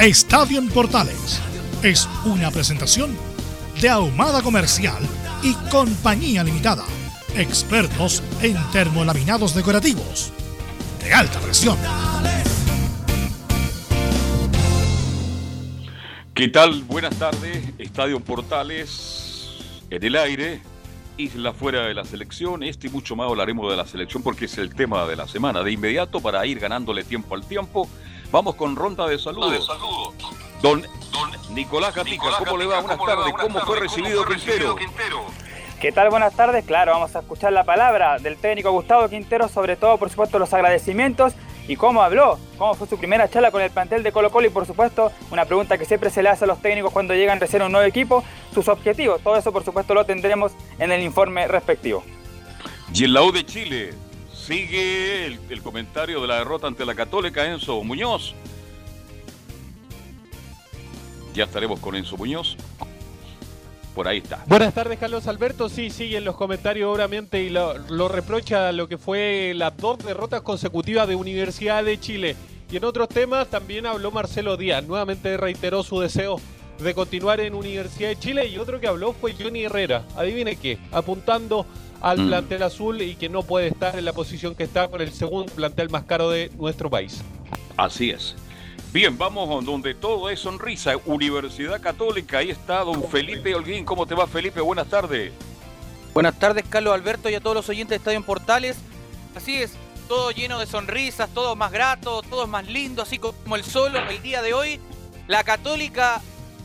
Estadio Portales es una presentación de Ahumada Comercial y Compañía Limitada. Expertos en termolaminados decorativos de alta presión. ¿Qué tal? Buenas tardes. Estadio Portales en el aire. Isla fuera de la selección. Este y mucho más hablaremos de la selección porque es el tema de la semana. De inmediato, para ir ganándole tiempo al tiempo, vamos con ronda de saludos. Don, don Nicolás Gatica, ¿cómo le va? Buenas tardes. ¿Cómo fue recibido Quintero? ¿Qué tal? Buenas tardes. Claro, vamos a escuchar la palabra del técnico Gustavo Quintero, sobre todo, por supuesto, los agradecimientos y cómo habló, cómo fue su primera charla con el plantel de Colo Colo y por supuesto una pregunta que siempre se le hace a los técnicos cuando llegan recién a un nuevo equipo, sus objetivos. Todo eso por supuesto lo tendremos en el informe respectivo. Y en la U de Chile sigue el, comentario de la derrota ante la Católica Enzo Muñoz. Ya estaremos con Enzo Muñoz. Por ahí está. Buenas tardes, Carlos Alberto. Sí, siguen los comentarios, obviamente, y lo, lo reprocha lo que fue las dos derrotas consecutivas de Universidad de Chile. Y en otros temas también habló Marcelo Díaz. Nuevamente reiteró su deseo de continuar en Universidad de Chile. Y otro que habló fue Johnny Herrera. Adivine qué, apuntando al Mm. plantel azul y que no puede estar en la posición que está con el segundo plantel más caro de nuestro país. Así es. Bien, vamos donde todo es sonrisa. Universidad Católica, ahí está don Felipe Holguín. ¿Cómo te va, Felipe? Buenas tardes. Buenas tardes, Carlos Alberto, y a todos los oyentes de Estadio en Portales. Así es, todo lleno de sonrisas, todo más grato, todo más lindo, así como el sol el día de hoy. La Católica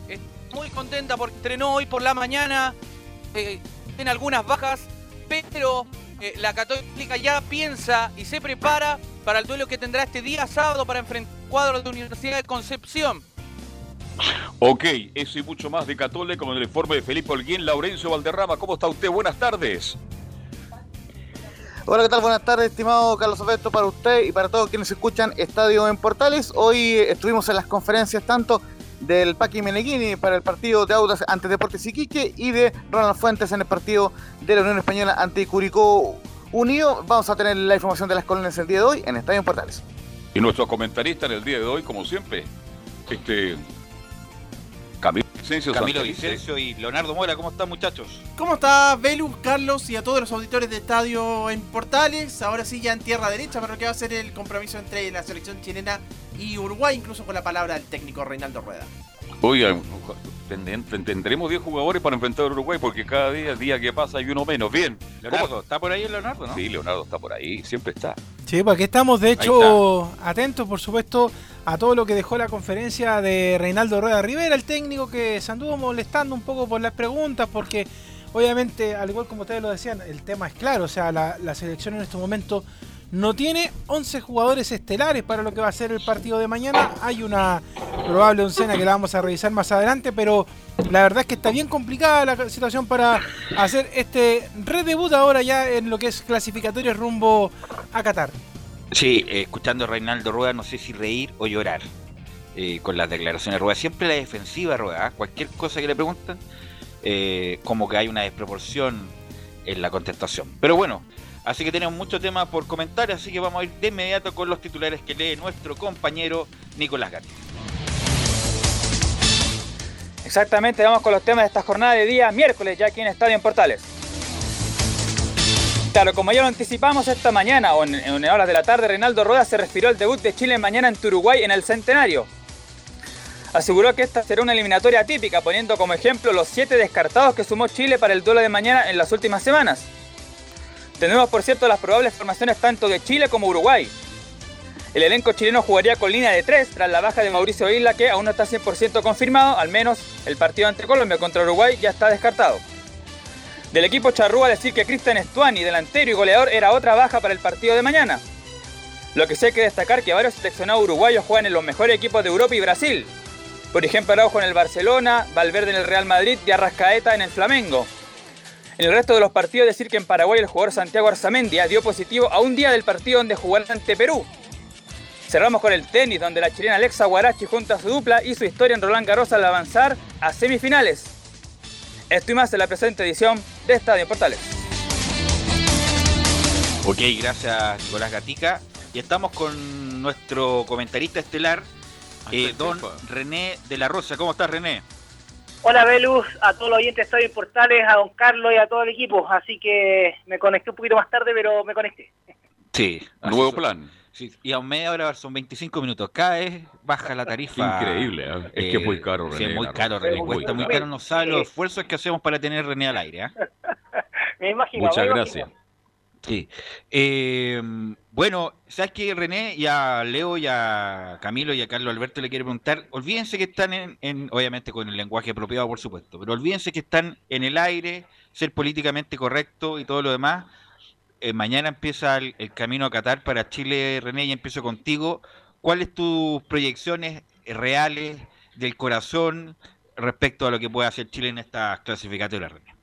está muy contenta porque entrenó hoy por la mañana, eh, tiene algunas bajas, pero eh, la Católica ya piensa y se prepara para el duelo que tendrá este día sábado para enfrentar al cuadro de Universidad de Concepción. Ok, eso y mucho más de Católica con el informe de Felipe Holguín. Laurencio Valderrama, ¿cómo está usted? Buenas tardes. Hola, ¿qué tal? Buenas tardes, estimado Carlos Alberto, para usted y para todos quienes escuchan Estadio en Portales. Hoy estuvimos en las conferencias tanto del Paqui Meneghini para el partido de Audas ante Deportes Iquique y de Ronald Fuentes en el partido de la Unión Española ante Curicó Unido. Vamos a tener la información de las colonias el día de hoy en Estadio en Portales. Y nuestro comentarista en el día de hoy, como siempre, este Camilo Vicencio. Camilo. Vicencio y Leonardo Mora, ¿cómo están muchachos? ¿Cómo está Velus, Carlos y a todos los auditores de Estadio en Portales? Ahora sí ya en tierra derecha para lo que va a ser el compromiso entre la selección chilena y Uruguay, incluso con la palabra del técnico Reinaldo Rueda. Oiga, tendremos 10 jugadores para enfrentar a Uruguay porque cada día, día que pasa hay uno menos. Bien. Leonardo, ¿está por ahí el Leonardo, no? Sí, Leonardo está por ahí, siempre está. Sí, pues aquí estamos, de hecho, atentos, por supuesto, a todo lo que dejó la conferencia de Reinaldo Rueda Rivera, el técnico que se anduvo molestando un poco por las preguntas, porque obviamente, al igual como ustedes lo decían, el tema es claro, o sea, la, la selección en estos momentos no tiene 11 jugadores estelares para lo que va a ser el partido de mañana. Hay una probable oncena que la vamos a revisar más adelante, pero la verdad es que está bien complicada la situación para hacer este redebut ahora ya en lo que es clasificatorio rumbo a Qatar. Sí, eh, escuchando a Reinaldo Rueda, no sé si reír o llorar eh, con las declaraciones de Rueda. Siempre la defensiva Rueda, ¿ah? cualquier cosa que le preguntan, eh, como que hay una desproporción en la contestación. Pero bueno, así que tenemos mucho tema por comentar, así que vamos a ir de inmediato con los titulares que lee nuestro compañero Nicolás Gatti. Exactamente, vamos con los temas de esta jornada de día miércoles, ya aquí en Estadio en Portales. Claro, como ya lo anticipamos esta mañana o en, horas de la tarde, Reinaldo Rueda se refirió al debut de Chile mañana en Uruguay en el Centenario. Aseguró que esta será una eliminatoria típica, poniendo como ejemplo los siete descartados que sumó Chile para el duelo de mañana en las últimas semanas. Tenemos, por cierto, las probables formaciones tanto de Chile como Uruguay. El elenco chileno jugaría con línea de tres tras la baja de Mauricio Isla, que aún no está 100% confirmado, al menos el partido ante Colombia contra Uruguay ya está descartado. Del equipo charrúa decir que Cristian Estuani, delantero y goleador, era otra baja para el partido de mañana. Lo que sí hay que destacar que varios seleccionados uruguayos juegan en los mejores equipos de Europa y Brasil. Por ejemplo, Araujo en el Barcelona, Valverde en el Real Madrid y Arrascaeta en el Flamengo. En el resto de los partidos decir que en Paraguay el jugador Santiago Arzamendia dio positivo a un día del partido donde jugará ante Perú. Cerramos con el tenis, donde la chilena Alexa Guarachi junto a su dupla hizo historia en Roland Garros al avanzar a semifinales. Esto y más en la presente edición de Estadio Portales. Ok, gracias Nicolás Gatica. Y estamos con nuestro comentarista estelar, eh, don René de la Rosa. ¿Cómo estás, René? Hola, Velus, a todos los oyentes de Estadio Portales, a don Carlos y a todo el equipo. Así que me conecté un poquito más tarde, pero me conecté. Sí. Nuevo plan. Sí, y a media hora son 25 minutos. Cada vez baja la tarifa. Increíble, ¿eh? es que es muy caro, René. Sí, es muy caro. René. Cuesta muy caro. No sabe los esfuerzos que hacemos para tener René al aire. ¿eh? Me imagino. Muchas me gracias. Sí. Eh, bueno, ¿sabes qué, René? Y a Leo, y a Camilo, y a Carlos Alberto le quiero preguntar. Olvídense que están en, en- obviamente con el lenguaje apropiado, por supuesto, pero olvídense que están en el aire, ser políticamente correcto y todo lo demás. Eh, mañana empieza el, el camino a Qatar para Chile, René, y empiezo contigo. ¿Cuáles tus proyecciones reales del corazón respecto a lo que puede hacer Chile en estas clasificatorias, René?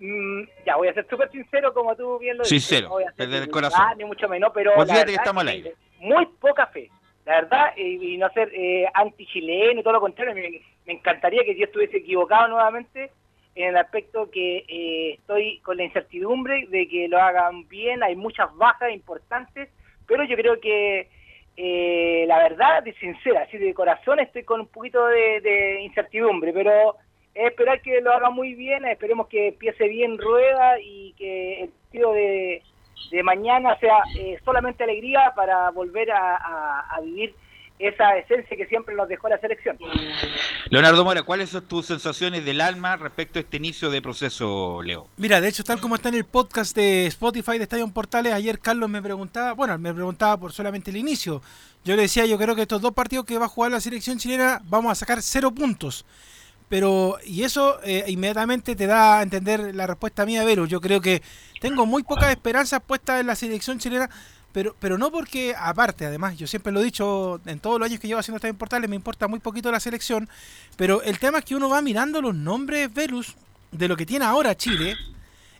Mm, ya, voy a ser súper sincero, como tú bien lo dices. Sincero, No voy a ser desde el corazón. Ni mucho menos, pero. La que estamos al aire. Muy poca fe. La verdad, y, y no ser eh, anti-chileno y todo lo contrario, me, me encantaría que yo estuviese equivocado nuevamente en el aspecto que eh, estoy con la incertidumbre de que lo hagan bien, hay muchas bajas importantes, pero yo creo que eh, la verdad, de sincera, así de corazón, estoy con un poquito de, de incertidumbre, pero es esperar que lo haga muy bien, esperemos que empiece bien Rueda y que el partido de, de mañana sea eh, solamente alegría para volver a, a- a vivir esa esencia que siempre nos dejó la selección. Leonardo Mora, ¿cuáles son tus sensaciones del alma respecto a este inicio de proceso, Leo? Mira, de hecho, tal como está en el podcast de Spotify de Estadio Portales, ayer Carlos me preguntaba, bueno, me preguntaba por solamente el inicio. Yo le decía, yo creo que estos dos partidos que va a jugar la selección chilena vamos a sacar cero puntos. Pero, y eso eh, inmediatamente te da a entender la respuesta mía, Vero. Yo creo que tengo muy pocas esperanzas puestas en la selección chilena, pero, pero no porque, aparte, además, yo siempre lo he dicho en todos los años que llevo haciendo Estadio Portales, me importa muy poquito la selección, pero el tema es que uno va mirando los nombres, Velus, de lo que tiene ahora Chile,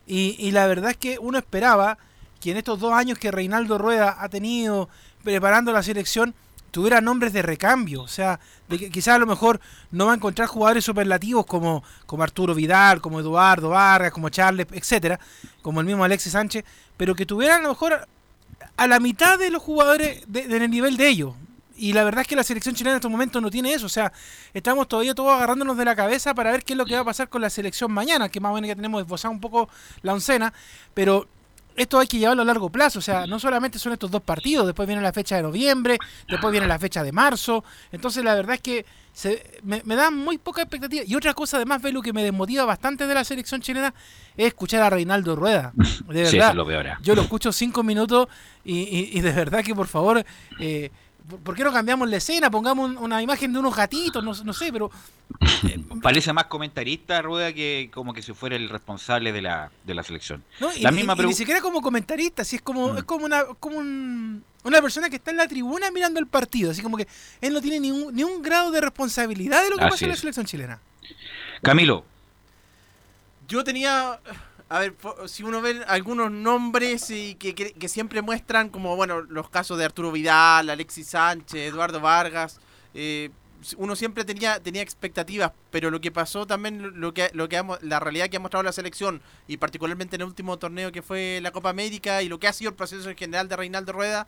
y, y la verdad es que uno esperaba que en estos dos años que Reinaldo Rueda ha tenido preparando la selección, tuviera nombres de recambio. O sea, de que quizás a lo mejor no va a encontrar jugadores superlativos como, como Arturo Vidal, como Eduardo Vargas, como Charles, etcétera, como el mismo Alexis Sánchez, pero que tuviera a lo mejor a la mitad de los jugadores de- del nivel de ellos. Y la verdad es que la selección chilena en estos momentos no tiene eso. O sea, estamos todavía todos agarrándonos de la cabeza para ver qué es lo que va a pasar con la selección mañana, que más o menos ya tenemos esbozado un poco la oncena, pero esto hay que llevarlo a largo plazo. O sea, no solamente son estos dos partidos, después viene la fecha de noviembre, después viene la fecha de marzo. Entonces, la verdad es que se, me, me da muy poca expectativa. Y otra cosa, además, Velu, que me desmotiva bastante de la selección chilena es escuchar a Reinaldo Rueda. De Sí, verdad. eso es lo peor. Yo lo escucho cinco minutos y, y- y de verdad que por favor, eh, ¿por- ¿por qué no cambiamos la escena? Pongamos un- una imagen de unos gatitos, no, no sé, pero Parece más comentarista Rueda que como que si fuera el responsable de la, de la selección. no, la y- misma y ni siquiera como comentarista, si es como, Mm. es como una, como un- una persona que está en la tribuna mirando el partido, así como que él no tiene ni un, ni un grado de responsabilidad de lo que Así pasa en la selección chilena. Camilo, Yo tenía, a ver, si uno ve algunos nombres y que, que- que siempre muestran como, bueno, los casos de Arturo Vidal, Alexis Sánchez, Eduardo Vargas, eh, uno siempre tenía tenía expectativas, pero lo que pasó también, lo- que, lo que la realidad que ha mostrado la selección, y particularmente en el último torneo que fue la Copa América y lo que ha sido el proceso en general de Reinaldo Rueda,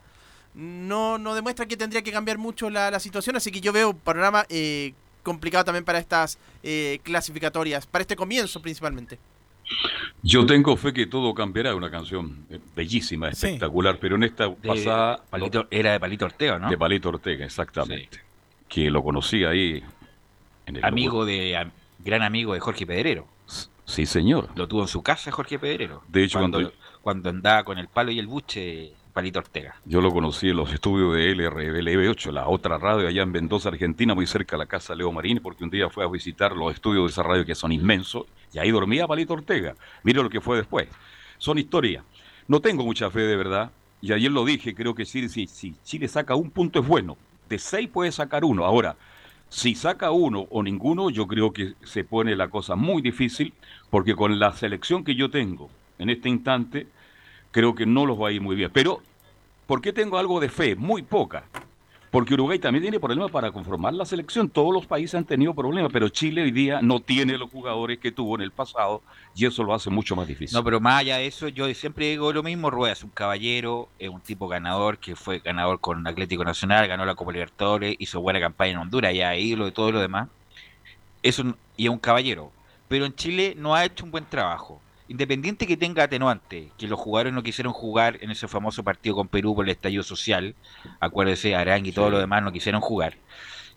no, no demuestra que tendría que cambiar mucho la, la situación, así que yo veo un panorama eh, complicado también para estas eh, clasificatorias, para este comienzo principalmente. Yo tengo fe que todo cambiará, una canción eh, bellísima, espectacular, pero en esta pasada... era de Palito Ortega, ¿no? De Palito Ortega, exactamente. Que lo conocí ahí. En el amigo de, gran amigo de Jorge Pedrero. Sí, señor. Lo tuvo en su casa Jorge Pedrero. De hecho, cuando, cuando andaba con el palo y el buche Palito Ortega. Yo lo conocí en los estudios de LRBLB8, la otra radio allá en Mendoza, Argentina, muy cerca de la casa Leo Marín, porque un día fue a visitar los estudios de esa radio que son inmensos, y ahí dormía Palito Ortega. Mire lo que fue después. Son historias. No tengo mucha fe de verdad, y ayer lo dije, creo que si, si, si Chile saca un punto es bueno. De seis puede sacar uno. Ahora, si saca uno o ninguno, yo creo que se pone la cosa muy difícil, porque con la selección que yo tengo en este instante, creo que no los va a ir muy bien. Pero, ¿por qué tengo algo de fe? Muy poca. Porque Uruguay también tiene problemas para conformar la selección. Todos los países han tenido problemas, pero Chile hoy día no tiene los jugadores que tuvo en el pasado y eso lo hace mucho más difícil. No, pero más allá de eso, yo siempre digo lo mismo, Rueda es un caballero, es un tipo ganador que fue ganador con Atlético Nacional, ganó la Copa Libertadores, hizo buena campaña en Honduras y ahí lo de todo lo demás. Es y es un caballero. Pero en Chile no ha hecho un buen trabajo. Independiente que tenga atenuante, que los jugadores no quisieron jugar en ese famoso partido con Perú por el estallido social, acuérdese, Arang y todo lo demás no quisieron jugar,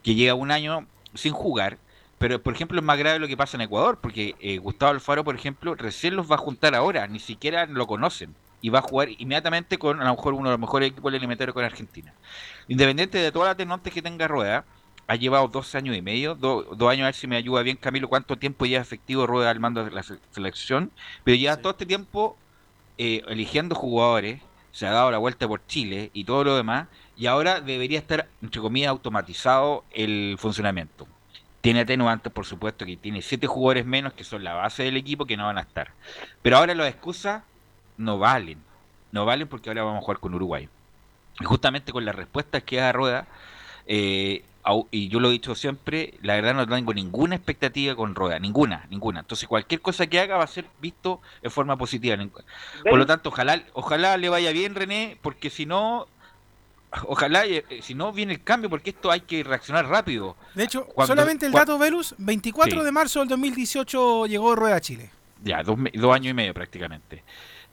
que llega un año sin jugar, pero por ejemplo es más grave lo que pasa en Ecuador, porque eh, Gustavo Alfaro, por ejemplo, recién los va a juntar ahora, ni siquiera lo conocen, y va a jugar inmediatamente con a lo mejor uno de los mejores equipos del con Argentina. Independiente de todas las atenuantes que tenga Rueda, ha llevado dos años y medio, dos años, a ver si me ayuda bien Camilo, cuánto tiempo ya efectivo rueda al mando de la selección, pero ya todo este tiempo eh, eligiendo jugadores, se ha dado la vuelta por Chile y todo lo demás, y ahora debería estar, entre comillas, automatizado el funcionamiento. Tiene atenuantes, por supuesto, que tiene siete jugadores menos que son la base del equipo que no van a estar. Pero ahora las excusas no valen. No valen porque ahora vamos a jugar con Uruguay. Y justamente con las respuestas que da Rueda, eh, y yo lo he dicho siempre, la verdad no tengo ninguna expectativa con Rueda, ninguna, ninguna. Entonces cualquier cosa que haga va a ser visto en forma positiva. Por lo tanto, ojalá, ojalá le vaya bien René, porque si no, ojalá, eh, si no viene el cambio, porque esto hay que reaccionar rápido. De hecho, solamente el dato Velus, 24 de marzo del 2018 llegó Rueda a Chile. Ya, dos, años y medio prácticamente.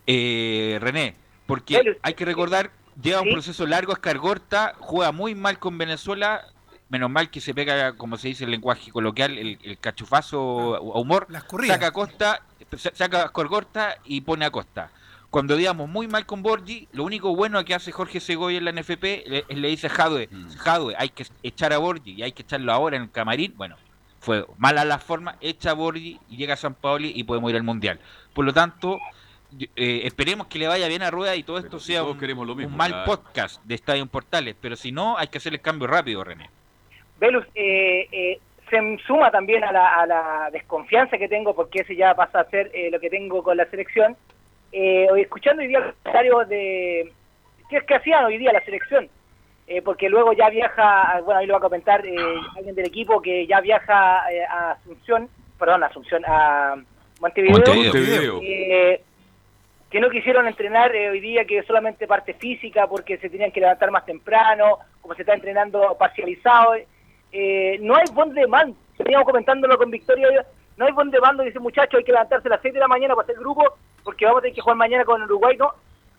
Eh, René, porque hay que recordar, lleva un proceso largo, escargorta, juega muy mal con Venezuela, menos mal que se pega, como se dice en el lenguaje coloquial, el, cachufazo a humor, saca a Costa, saca a Corgorta y pone a Costa. Cuando digamos muy mal con Borgi, lo único bueno que hace Jorge Segoy en la NFP le, le dice a Jadwe, mm. Jadwe, hay que echar a Borgi y hay que echarlo ahora en el camarín. Bueno, fue mala la forma, echa a Borgi y llega a San Paoli y podemos ir al Mundial. Por lo tanto, eh, esperemos que le vaya bien a Rueda y todo esto sea un, mal podcast de Estadio Portales, pero si no, hay que hacer el cambio rápido, René. Velus, eh, eh, se suma también a la, desconfianza que tengo, porque ese ya pasa a ser eh, lo que tengo con la selección. hoy escuchando hoy día los comentarios de qué es que hacían hoy día la selección, porque luego ya viaja, bueno, ahí lo va a comentar alguien del equipo que ya viaja a Asunción, perdón, a Asunción, a Montevideo. que no quisieron entrenar hoy día, que solamente parte física, porque se tenían que levantar más temprano, como se está entrenando parcializado eh, no hay buen demand. Teníamos comentándolo con Victoria, no hay buen demand. Dice, muchachos, hay que levantarse a las 6 de la mañana para hacer grupo, porque vamos a tener que jugar mañana con Uruguay. No,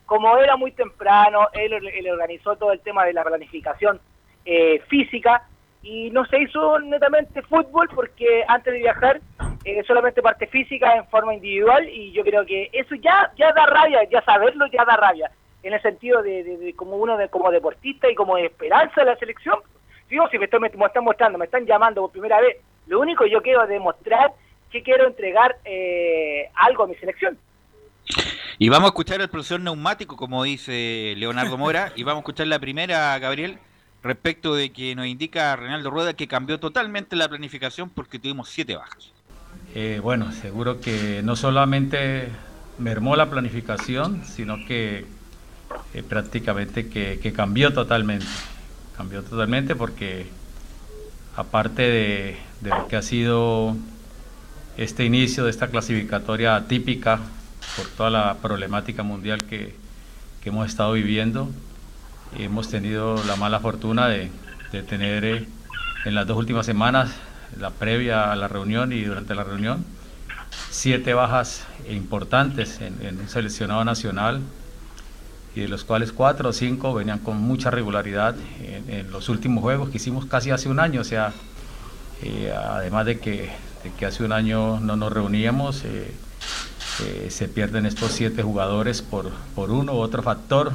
como era muy temprano, él, organizó todo el tema de la planificación eh, física y no se hizo netamente fútbol porque antes de viajar eh, solamente parte física en forma individual y yo creo que eso ya ya da rabia, ya saberlo ya da rabia en el sentido de, como uno de, como deportista y como de esperanza de la selección Digo, si me, estoy, me, están mostrando, me están llamando por primera vez, lo único que yo quiero demostrar que quiero entregar eh, algo a mi selección. Y vamos a escuchar el profesor neumático, como dice Leonardo Mora, y vamos a escuchar la primera, Gabriel, respecto de que nos indica Reinaldo Rueda que cambió totalmente la planificación porque tuvimos siete bajas. Eh, bueno, seguro que no solamente mermó la planificación, sino que eh, prácticamente que cambió totalmente cambió totalmente porque aparte de, lo que ha sido este inicio de esta clasificatoria típica por toda la problemática mundial que, hemos estado viviendo, hemos tenido la mala fortuna de, tener eh, en las dos últimas semanas, la previa a la reunión y durante la reunión, siete bajas importantes en un seleccionado nacional y de los cuales cuatro o cinco venían con mucha regularidad en, los últimos juegos que hicimos casi hace un año, o sea, eh, además de que, de que, hace un año no nos reuníamos, eh, eh, se pierden estos siete jugadores por, por uno u otro factor.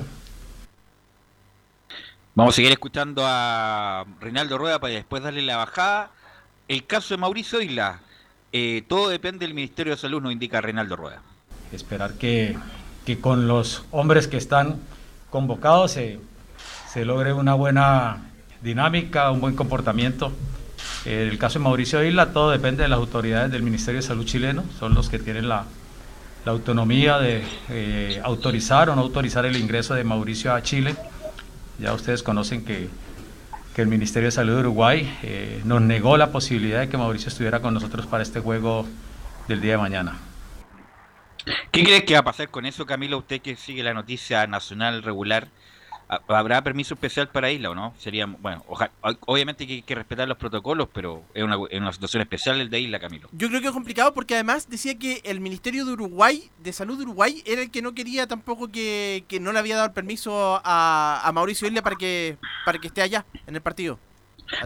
Vamos a seguir escuchando a Reinaldo Rueda para después darle la bajada. El caso de Mauricio Isla, todo depende del Ministerio de Salud, nos indica Reinaldo Rueda. Esperar que, que con los hombres que están convocados se, se logre una buena dinámica, un buen comportamiento. En el caso de Mauricio Isla, todo depende de las autoridades del Ministerio de Salud chileno, son los que tienen la, la autonomía de eh, autorizar o no autorizar el ingreso de Mauricio a Chile. Ya ustedes conocen que, que el Ministerio de Salud de Uruguay eh, nos negó la posibilidad de que Mauricio estuviera con nosotros para este juego del día de mañana. ¿Qué crees que va a pasar con eso, Camilo? Usted que sigue la noticia nacional regular, ¿habrá permiso especial para Isla o no? Sería, bueno, obviamente hay que respetar los protocolos, pero es una, situación especial el de Isla, Camilo. Yo creo que es complicado porque además decía que el Ministerio de Uruguay, de Salud de Uruguay, era el que no quería tampoco que, no le había dado el permiso a, a Mauricio Isla para que, para que esté allá en el partido.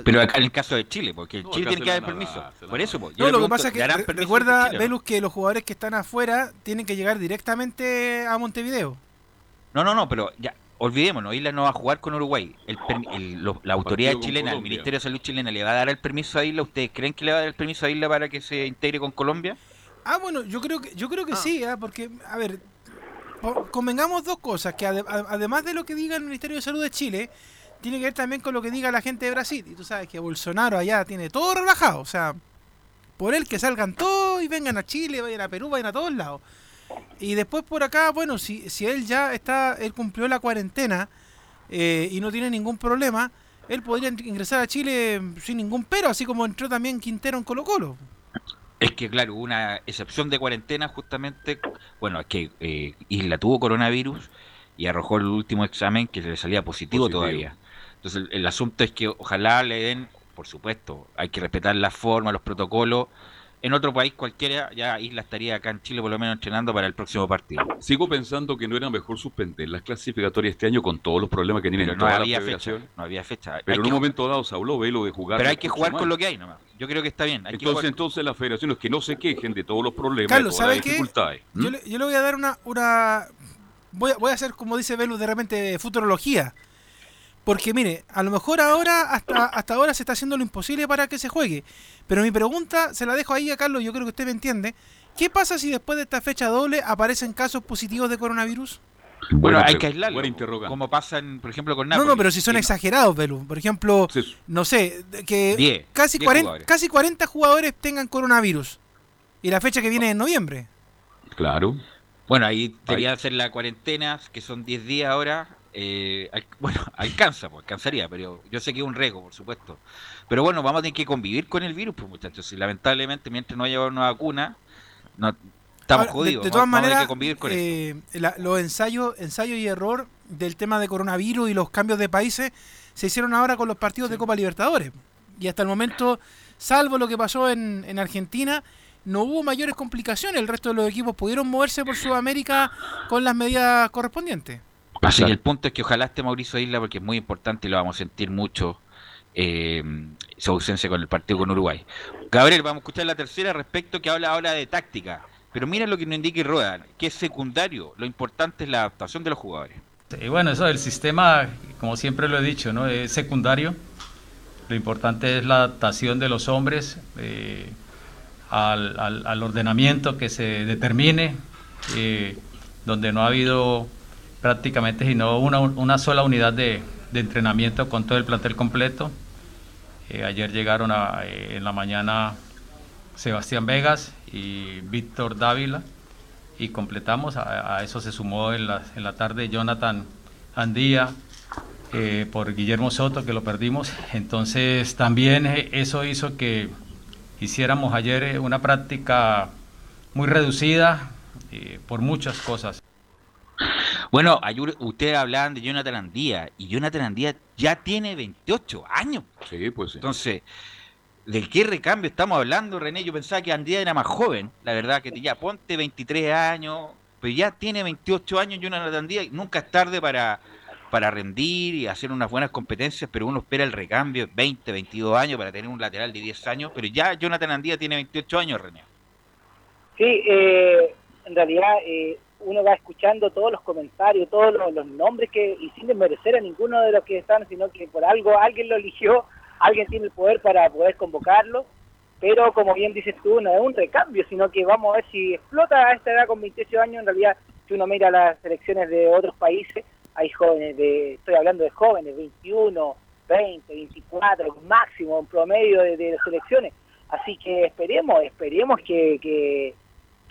Pero acá en el caso de Chile, porque Chile tiene que dar permiso. Por eso, pues, no, lo que pasa es que recuerda, Velus, que los jugadores que están afuera tienen que llegar directamente a Montevideo. No, no, no, pero ya, olvidémonos, Isla no va a jugar con Uruguay. la autoridad chilena, el Ministerio de Salud chilena, ¿le va a dar el permiso a Isla? ¿Ustedes creen que le va a dar el permiso a Isla para que se integre con Colombia? Ah, bueno, yo creo que, yo creo que ah. sí, ¿ah? porque, a ver, convengamos dos cosas, que además de lo que diga el Ministerio de Salud de Chile, tiene que ver también con lo que diga la gente de Brasil. Y tú sabes que Bolsonaro allá tiene todo relajado. O sea, por él que salgan todos y vengan a Chile, vayan a Perú, vayan a todos lados. Y después por acá, bueno, si, si él ya está, él cumplió la cuarentena eh, y no tiene ningún problema, él podría ingresar a Chile sin ningún pero, así como entró también Quintero en Colo Colo. Es que, claro, una excepción de cuarentena justamente, bueno, es que eh, Isla tuvo coronavirus y arrojó el último examen que le salía positivo. todavía. Entonces el, asunto es que ojalá le den, por supuesto, hay que respetar la forma, los protocolos. En otro país cualquiera, ya Isla estaría acá en Chile por lo menos entrenando para el próximo partido. Sigo pensando que no era mejor suspender las clasificatorias este año con todos los problemas que tienen no había fecha, no había fecha. Pero en un momento dado se habló, Velo, de jugar. Pero hay que jugar con lo que hay nomás. Yo creo que está bien. entonces, entonces las federaciones que no se quejen de todos los problemas, Carlos, todas dificultades. Yo, le, yo, le, voy a dar una... una... Voy, a, voy a hacer, como dice Velo, de repente futurología. Porque mire, a lo mejor ahora, hasta, hasta ahora se está haciendo lo imposible para que se juegue. Pero mi pregunta, se la dejo ahí a Carlos, yo creo que usted me entiende. ¿Qué pasa si después de esta fecha doble aparecen casos positivos de coronavirus? Bueno, hay que aislarlo. Como pasa, por ejemplo, con. No, no, pero si son exagerados, Belu. Por ejemplo, no sé, que casi, 40, casi 40 jugadores tengan coronavirus. Y la fecha que viene en noviembre. Claro. Bueno, ahí debería hacer la cuarentena, que son 10 días ahora, eh, bueno, alcanza, pues alcanzaría, pero yo sé que es un riesgo, por supuesto. Pero bueno, vamos a tener que convivir con el virus, pues muchachos. Y lamentablemente, mientras no haya una vacuna, no, estamos jodidos. De, todas maneras, eh, los ensayos, ensayo y error del tema de coronavirus y los cambios de países se hicieron ahora con los partidos de Copa Libertadores. Y hasta el momento, salvo lo que pasó en, en Argentina, no hubo mayores complicaciones. El resto de los equipos pudieron moverse por Sudamérica con las medidas correspondientes. Así que el punto es que ojalá esté Mauricio Isla porque es muy importante y lo vamos a sentir mucho eh, su ausencia con el partido con Uruguay. Gabriel, vamos a escuchar la tercera respecto que habla ahora de táctica. Pero mira lo que nos indica Rueda, que es secundario, lo importante es la adaptación de los jugadores. Y bueno, eso del sistema, como siempre lo he dicho, ¿no? es secundario. Lo importante es la adaptación de los hombres eh, al, ordenamiento que se determine, eh, donde no ha habido prácticamente, sino una, una sola unidad de, de, entrenamiento con todo el plantel completo. Eh, ayer llegaron a, eh, en la mañana Sebastián Vegas y Víctor Dávila y completamos, a, eso se sumó en la, en la tarde Jonathan Andía eh, por Guillermo Soto, que lo perdimos. Entonces también eso hizo que hiciéramos ayer una práctica muy reducida por muchas cosas. Bueno, ustedes hablaban de Jonathan Andía y Jonathan Andía ya tiene 28 años. Sí, pues Entonces, ¿De qué recambio estamos hablando, René? Yo pensaba que Andía era más joven, la verdad, que ya ponte 23 años, pero ya tiene 28 años Jonathan Andía, y nunca es tarde para, para rendir y hacer unas buenas competencias, pero uno espera el recambio 20, 22 años para tener un lateral de 10 años, pero ya Jonathan Andía tiene 28 años, René. Sí, eh, en realidad eh, uno va escuchando todos los comentarios, todos los, nombres que, y sin desmerecer a ninguno de los que están, sino que por algo alguien lo eligió alguien tiene el poder para poder convocarlo, pero como bien dices tú, no es un recambio, sino que vamos a ver si explota a esta edad con 28 años, en realidad si uno mira las selecciones de otros países, hay jóvenes de, estoy hablando de jóvenes, 21, 20, 24, máximo en promedio de, de selecciones, así que esperemos, esperemos que, que,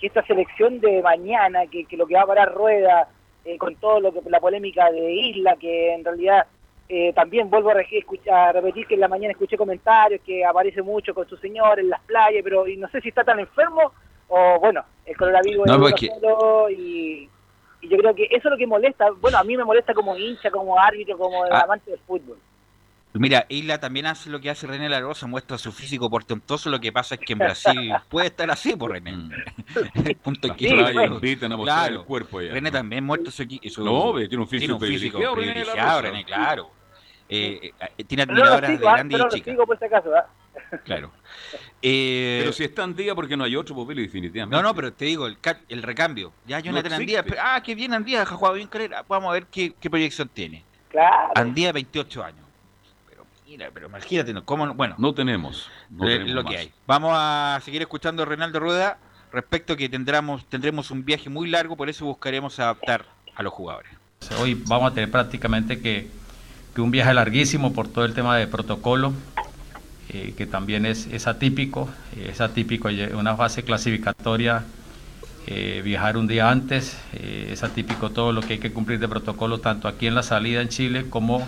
esta selección de mañana, que, lo que va a parar rueda, eh, con todo lo que la polémica de Isla, que en realidad eh, también vuelvo a, escuchar, repetir que en la mañana escuché comentarios que aparece mucho con su señor en las playas, pero y no sé si está tan enfermo o bueno, el coronavirus es pues solo y, yo creo que eso es lo que molesta, bueno, a mí me molesta como hincha, como árbitro, como ah. amante del fútbol. Mira, Isla también hace lo que hace René Larosa, muestra su físico portentoso, lo que pasa es que en Brasil puede estar así por René. Mm. Punto sí, claro, el cuerpo ya. René también muestra su, su No, tiene un físico, tiene un físico privilegiado, René, claro. Eh, eh, tiene admiradoras de ah, grandes y chicas. por si acaso, ¿ah? Claro. Eh, pero si está Andía, porque no hay otro papel definitivamente. No, no, pero te digo, el, el recambio. Ya Jonathan no Andía. ah, qué bien Andía, ha jugado bien carrera. Vamos a ver qué, qué proyección tiene. Claro. Andía, 28 años. Pero mira, pero imagínate, ¿cómo? Bueno. No tenemos. No tenemos lo que hay. Vamos a seguir escuchando a Reinaldo Rueda respecto a que tendremos, tendremos un viaje muy largo, por eso buscaremos adaptar a los jugadores. Hoy vamos a tener prácticamente que que un viaje larguísimo por todo el tema de protocolo, eh, que también es, es atípico, eh, es atípico una fase clasificatoria, eh, viajar un día antes, es atípico todo lo que hay que cumplir de protocolo, tanto aquí en la salida en Chile como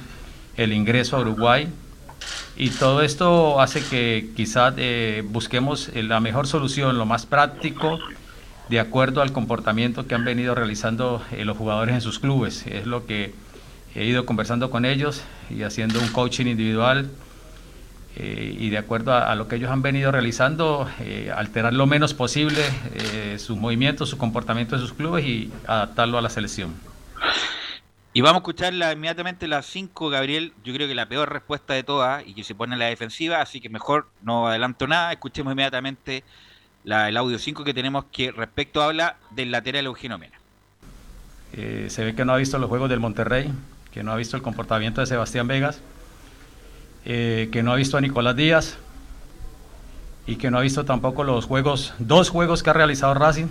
el ingreso a Uruguay. Y todo esto hace que quizás busquemos la mejor solución, lo más práctico, de acuerdo al comportamiento que han venido realizando los jugadores en sus clubes. Es lo que he ido conversando con ellos y haciendo un coaching individual eh, y de acuerdo a, lo que ellos han venido realizando, eh, alterar lo menos posible eh, sus movimientos, su comportamiento de sus clubes y adaptarlo a la selección. Y vamos a escuchar inmediatamente las 5, Gabriel. Yo creo que la peor respuesta de todas y que se pone en la defensiva, así que mejor no adelanto nada. Escuchemos inmediatamente el audio 5 que tenemos que respecto habla del lateral Eugenio Mena. se ve que no ha visto los juegos del Monterrey, que no ha visto el comportamiento de Sebastián Vegas, eh, que no ha visto a Nicolás Díaz y que no ha visto tampoco los juegos, dos juegos que ha realizado Racing,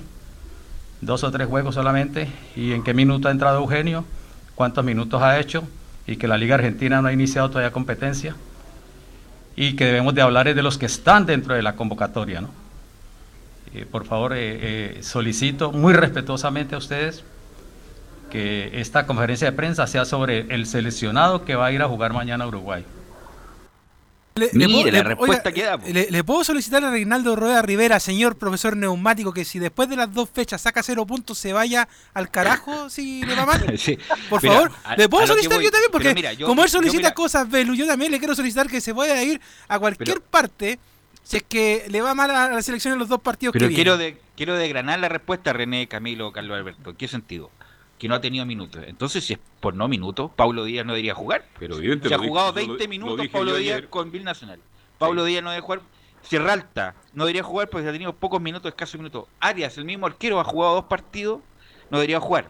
dos o tres juegos solamente, y en qué minuto ha entrado Eugenio, cuántos minutos ha hecho, y que la Liga Argentina no ha iniciado todavía competencia, y que debemos de hablar de los que están dentro de la convocatoria. ¿no? Eh, por favor, eh, solicito muy respetuosamente a ustedes que esta conferencia de prensa sea sobre el seleccionado que va a ir a jugar mañana a Uruguay. Le, Mire, la respuesta queda. Le, puedo solicitar a Reinaldo Rueda Rivera, señor profesor neumático, que si después de las dos fechas saca cero puntos, se vaya al carajo si le va mal? Por favor, le puedo solicitar yo también, porque como él solicita cosas, Belu, yo también le quiero solicitar que se vaya a ir a cualquier parte si es que le va mal a la selección en los dos partidos pero quiero, de, quiero degranar la respuesta, René, Camilo, Carlos Alberto. ¿En qué sentido? Que no ha tenido minutos. Entonces, si es por no minutos, Pablo Díaz no debería jugar. Pero Se ha jugado 20 minutos Pablo Díaz con Bill Nacional. Pablo Díaz no debe jugar. Sierralta no debería jugar porque ha tenido pocos minutos, escasos minutos. Arias, el mismo arquero, ha jugado dos partidos, no debería jugar.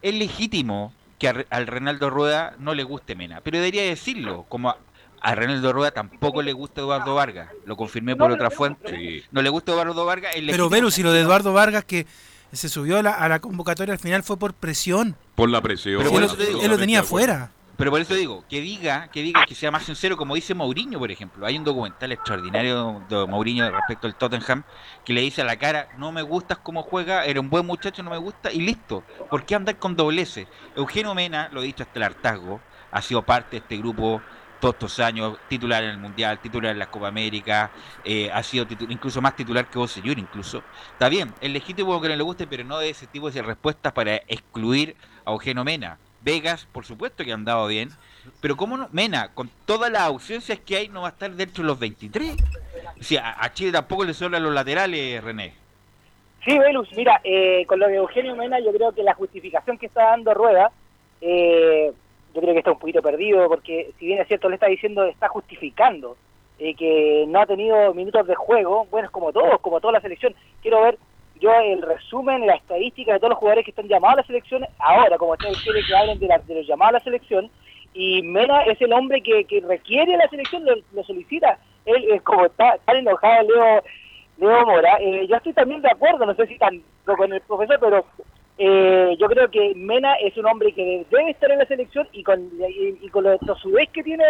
Es legítimo que al Renaldo Rueda no le guste Mena, pero debería decirlo, como a, a Renaldo Rueda tampoco le gusta Eduardo Vargas, lo confirmé por otra fuente. No le gusta Eduardo Vargas. Pero Vero, si lo de Eduardo Vargas que se subió a la, convocatoria al final fue por presión. Por la presión. él, lo tenía afuera. Pero por eso digo, que diga, que diga que sea más sincero, como dice Mourinho, por ejemplo. Hay un documental extraordinario de Mourinho respecto al Tottenham que le dice a la cara, no me gustas cómo juega, era un buen muchacho, no me gusta, y listo. ¿Por qué andar con dobleces? Eugenio Mena, lo he dicho hasta el hartazgo, ha sido parte de este grupo todos estos años, titular en el Mundial, titular en la Copa América, eh, ha sido incluso más titular que vos, señor, incluso. Está bien, es legítimo que no le guste, pero no de ese tipo de respuestas para excluir a Eugenio Mena. Vegas, por supuesto que ha andado bien, pero ¿cómo no? Mena, con todas las ausencias que hay, no va a estar dentro de los 23. Sí, a, a Chile tampoco le sobran los laterales, René. Sí, Velus, mira, eh, con lo de Eugenio Mena, yo creo que la justificación que está dando Rueda, eh, yo creo que está un poquito perdido, porque si bien es cierto, le está diciendo, está justificando eh, que no ha tenido minutos de juego, bueno, es como todos, como toda la selección. Quiero ver yo el resumen, la estadística de todos los jugadores que están llamados a la selección ahora, como usted quiere que hablen de, la- de los llamados a la selección, y Mena es el hombre que, que requiere la selección, lo, solicita. Él, eh, como está tan enojado Leo, Leo Mora, eh, yo estoy también de acuerdo, no sé si tanto con el profesor, pero eh, yo creo que Mena es un hombre que debe estar en la selección y con, y, y con lo tosudez que tiene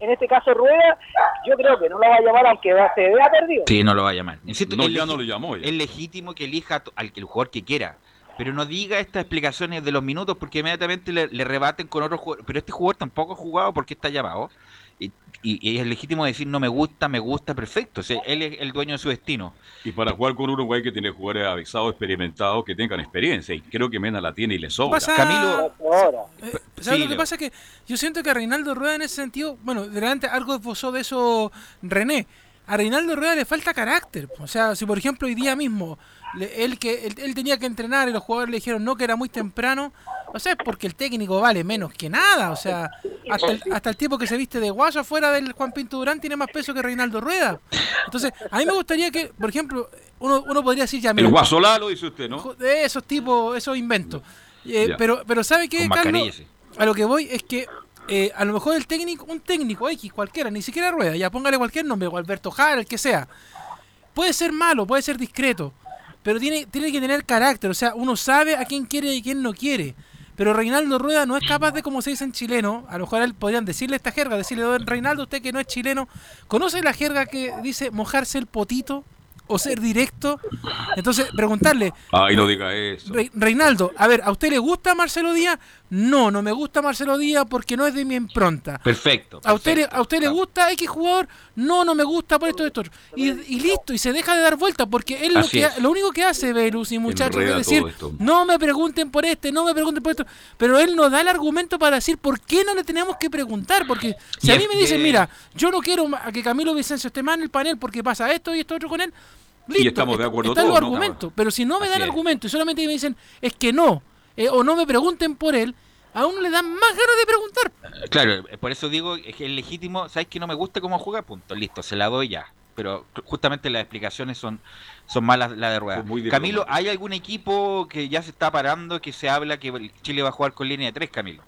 en este caso Rueda, yo creo que no lo va a llamar aunque va- se vea perdido. Sí, no lo va a llamar. Insisto No, ya no lo llamó. ya. Es legítimo que elija to- al que el jugador que quiera. Pero no diga estas explicaciones de los minutos porque inmediatamente le, le rebaten con otro jugador. Pero este jugador tampoco ha jugado porque está llamado. Y, y- y es legítimo decir no me gusta, me gusta, perfecto. O sea, él es el dueño de su destino. Y para jugar con Uruguay que tiene jugadores avisados, experimentados, que tengan experiencia. Y creo que Mena la tiene y le sobra. Pasa- Camilo. Eh, ¿Sabes Sí, lo que pasa? Que yo siento que Reinaldo Rueda en ese sentido, bueno, delante algo esbozó de eso René. A Reinaldo Rueda le falta carácter. O sea, si por ejemplo hoy día mismo le- él, que, él, él tenía que entrenar y los jugadores le dijeron no, que era muy temprano, o sea, es porque el técnico vale menos que nada. O sea, hasta el, hasta el tipo que se viste de guaso afuera del Juan Pinto Durán tiene más peso que Reinaldo Rueda. Entonces, a mí me gustaría que, por ejemplo, uno, uno podría decir ya, El mira, Guasolalo, dice usted, ¿no? Esos tipos, esos inventos. Eh, pero, pero ¿sabe qué, Carlos? sí. A lo que voy es que eh, a lo mejor el técnico, un técnico X cualquiera, ni siquiera rueda, ya póngale cualquier nombre, o Alberto Jara, el que sea. Puede ser malo, puede ser discreto, pero tiene, tiene que tener carácter, o sea, uno sabe a quién quiere y a quién no quiere. Pero Reinaldo Rueda no es capaz de, como se dice en chileno, a lo mejor a él podrían decirle esta jerga, decirle, don Reinaldo, usted que no es chileno, ¿conoce la jerga que dice mojarse el potito o ser directo? Entonces, preguntarle, Ay, no diga eso. Re- Reinaldo, a ver, ¿a usted le gusta Marcelo Díaz? No, no me gusta Marcelo Díaz porque no es de mi impronta. Perfecto. ¿A usted. ¿A usted le Ah, gusta X jugador? No, no me gusta por esto, esto. Y, y listo, y se deja de dar vuelta porque él lo, que, es. lo único que hace, Velus y muchachos, Enreda es decir, no me pregunten por este, no me pregunten por esto. Pero él no da el argumento para decir por qué no le tenemos que preguntar. Porque si Y a mí me dicen, mira, yo no quiero a que Camilo Vicencio esté más en el panel porque pasa esto y esto otro con él. Listo, estamos de acuerdo están los todos, ¿no? argumentos. Pero si no me Así dan es. argumentos y solamente me dicen es que no, eh, o no me pregunten por él, a uno le dan más ganas de preguntar. Claro, eh, por eso digo es que es legítimo. ¿Sabes que no me gusta cómo juega? Punto, listo, se la doy ya. Pero justamente las explicaciones son, son malas la de rueda. Muy Camilo. ¿hay algún equipo que ya se está parando que se habla que Chile va a jugar con línea de tres, Camilo?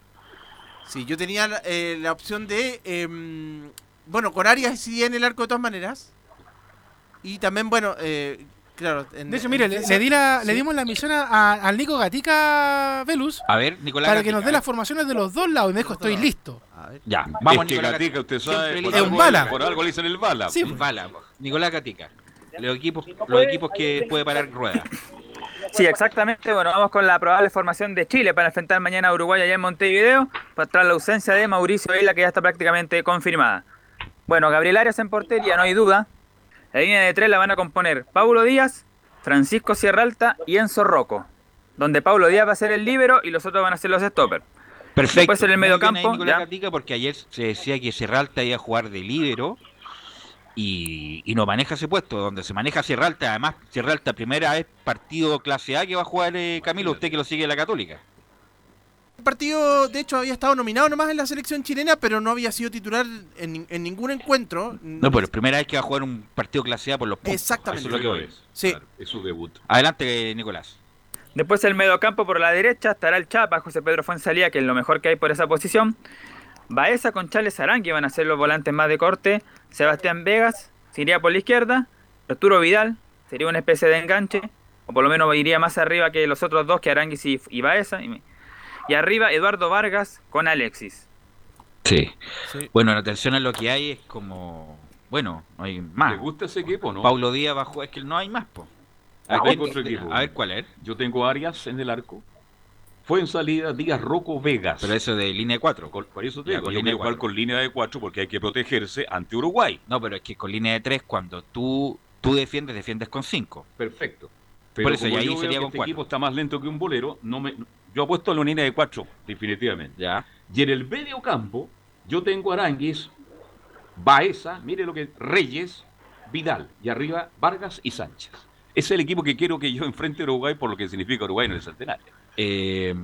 Sí, yo tenía la, eh, la opción de. em, bueno, con Arias sí en el arco de todas maneras. Y también, bueno, eh, claro. En, De hecho, en mire, le, di la- le dimos la misión a- al Nico Gatica Velus A ver, Nicolás. para que nos dé las formaciones de los dos lados y me dijo, estoy listo. A ver. Ya, Vamos, es que Nicolás Gatica, usted sabe, por Es un algo, bala. por algo le dicen el bala. Sí, Gatica. Bala, Nicolás Gatica. Los equipos, los equipos que puede parar rueda. Sí, exactamente. Bueno, vamos con la probable formación de Chile para enfrentar mañana a Uruguay allá en Montevideo, tras la ausencia de Mauricio Isla, que ya está prácticamente confirmada. Bueno, Gabriel Arias en portería, no hay duda. La línea de tres la van a componer Paulo Díaz, Francisco Sierra Alta y Enzo Rocco, donde Paulo Díaz va a ser el líbero y los otros van a ser los stoppers. Perfecto. Después en el mediocampo, porque ayer se decía que Serralta iba a jugar de líbero y, y no maneja ese puesto, donde se maneja Serralta. Además, Serralta, primera vez partido clase A que va a jugar eh, Camilo, usted que lo sigue la Católica. Partido, de hecho, había estado nominado nomás en la selección chilena, pero no había sido titular en, en ningún encuentro. No, pero primera vez que va a jugar un partido clase A por los puntos. Exactamente. Eso es lo que voy. Sí. Claro, es su debut. Adelante, Nicolás. Después el mediocampo por la derecha estará el Chapa, José Pedro Fuenzalía, que es lo mejor que hay por esa posición. Baeza con Charles Arangui van a ser los volantes más de corte. Sebastián Vegas se iría por la izquierda. Arturo Vidal sería una especie de enganche, o por lo menos iría más arriba que los otros dos, que Aranguis y, y Baeza. Y, y arriba Eduardo Vargas con Alexis. Sí. Sí. Bueno, la atención a lo que hay es como. Bueno, no hay ¿Le más. gusta ese equipo no? Paulo Díaz jugar, es que no hay más, po. Ah, A ver, tengo otro equipo. a ver cuál es. Yo tengo Arias en el arco. Fue en salida Díaz Rocco Vegas. Pero eso de línea 4. Con- por eso te Ya, digo, con yo línea voy a jugar de cuatro. con línea de 4 porque hay que protegerse ante Uruguay. No, pero es que con línea de 3, cuando tú, tú defiendes, defiendes con 5. Perfecto. Por eso, y como ahí yo veo sería que con este cuatro. equipo está más lento que un bolero, no me, yo apuesto a la línea de 4, definitivamente. Ya. Y en el medio campo, yo tengo Aranguis, Baeza, mire lo que Reyes, Vidal y arriba Vargas y Sánchez. Es el equipo que quiero que yo enfrente a Uruguay por lo que significa Uruguay en el centenario. Eh,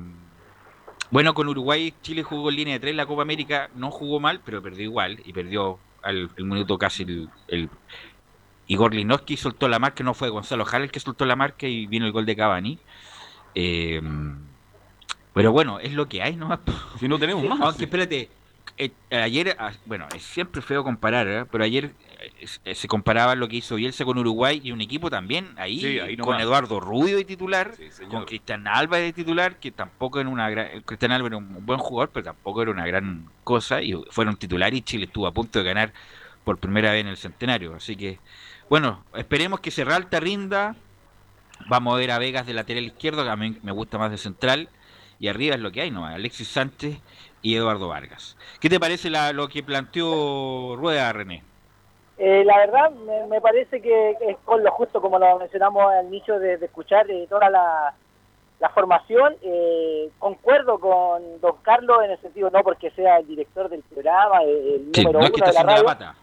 bueno, con Uruguay, Chile jugó en línea de tres la Copa América, no jugó mal, pero perdió igual y perdió al el minuto casi el, el Igor Linowski soltó la marca, no fue Gonzalo Jara el que soltó la marca y vino el gol de Cavani. Eh, pero bueno, es lo que hay, ¿no? Si no tenemos más. Aunque espérate, eh, ayer, ah, bueno, es siempre feo comparar, ¿eh? pero ayer eh, se comparaba lo que hizo Bielsa con Uruguay y un equipo también ahí, Sí, ahí con nomás. Eduardo Rubio de titular, Sí, con Cristian Alba de titular, que tampoco era una gran. Cristian Alba era un buen jugador, pero tampoco era una gran cosa, y fueron titular y Chile estuvo a punto de ganar por primera vez en el centenario. Así que, bueno, esperemos que Serralta rinda. Vamos a ver a Vegas de lateral izquierdo, que a mí me gusta más de central. Y arriba es lo que hay, ¿no? Alexis Sánchez y Eduardo Vargas. ¿Qué te parece la- lo que planteó Rueda, René? Eh, la verdad, me, me parece que es con lo justo, como lo mencionamos al inicio de, de escuchar eh, toda la, la formación. eh, concuerdo con don Carlos en el sentido, no porque sea el director del programa, eh, el Sí, número no uno de la la radio, pata.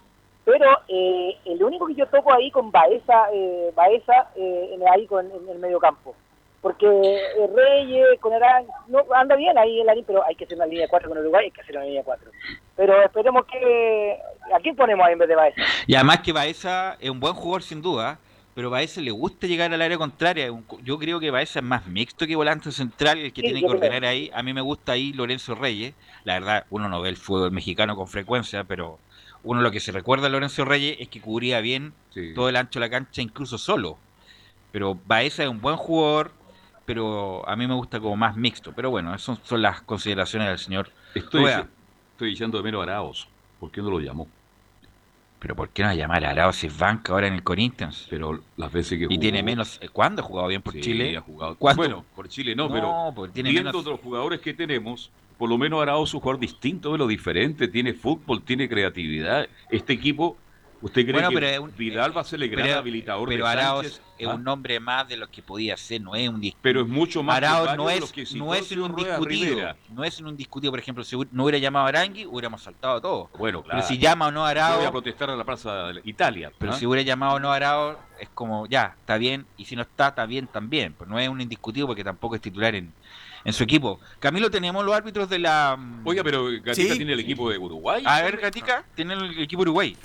pero eh, el único que yo toco ahí con Baeza, eh, Baeza eh, en- ahí con, en el medio campo. Porque eh, Reyes, con Arán, no, anda bien ahí en la línea, pero hay que hacer una línea 4 con Uruguay, hay que hacer una línea 4. Pero esperemos que... ¿A quién ponemos ahí en vez de Baeza? Y además que Baeza es un buen jugador sin duda, pero Baeza le gusta llegar al área contraria. Yo creo que Baeza es más mixto que volante central, el que Sí, tiene que creo. ordenar ahí. A mí me gusta ahí Lorenzo Reyes. La verdad, uno no ve el fútbol mexicano con frecuencia, pero uno lo que se recuerda a Lorenzo Reyes es que cubría bien Sí. todo el ancho de la cancha, incluso solo. Pero Baeza es un buen jugador, pero a mí me gusta como más mixto. Pero bueno, esas son las consideraciones del señor Estoy, estoy diciendo de Araos. ¿Por qué no lo llamó? Pero ¿por qué no llamar a Arao si es banca ahora en el Corinthians? Pero las veces que Y jugó- tiene menos. eh, ¿Cuándo ha jugado bien por Sí, Chile? ha jugado-. Bueno, por Chile no, No, pero porque tiene viendo menos- otros jugadores que tenemos, por lo menos Arauz es un jugador distinto de lo diferente, tiene fútbol, tiene creatividad. Este equipo, ¿usted cree Bueno, que pero Vidal va a ser el gran pero- habilitador Pero de Araos Sánchez? es ¿Ah? un nombre más de lo que podía ser, no es un dis- Pero es mucho más Araos que no es, que no es un discutido. Rivera. No es un discutido, por ejemplo, si no hubiera llamado a Arangui, hubiéramos saltado todo. Bueno, claro. Pero si llama o no a Yo voy a protestar a la Plaza de Italia. pero ¿ah? si hubiera llamado o no a Arao, es como, ya, está bien, y si no está, está bien también. Pues no es un indiscutido porque tampoco es titular en, en su equipo. Camilo, tenemos los árbitros de la... mm, Oiga, pero Gatica Sí. tiene el equipo de Uruguay. A ver, Gatica, tiene el equipo Uruguay.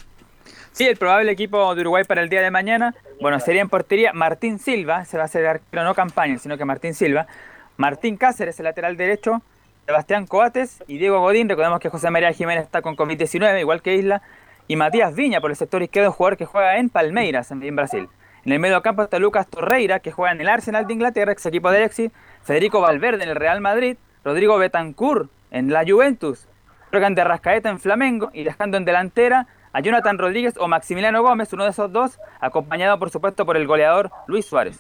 Sí, el probable equipo de Uruguay para el día de mañana, bueno, sería en portería Martín Silva, se va a hacer arquero no campaña, sino que Martín Silva, Martín Cáceres, el lateral derecho, Sebastián Coates y Diego Godín, recordemos que José María Jiménez está con COVID-19, igual que Isla, y Matías Viña por el sector izquierdo, jugador que juega en Palmeiras, en, en Brasil. En el medio campo está Lucas Torreira, que juega en el Arsenal de Inglaterra, ex equipo de Alexis, Federico Valverde en el Real Madrid, Rodrigo Betancourt en la Juventus, Rogan de Rascaeta en Flamengo. Y dejando en delantera a Jonathan Rodríguez o Maximiliano Gómez, uno de esos dos, acompañado por supuesto por el goleador Luis Suárez.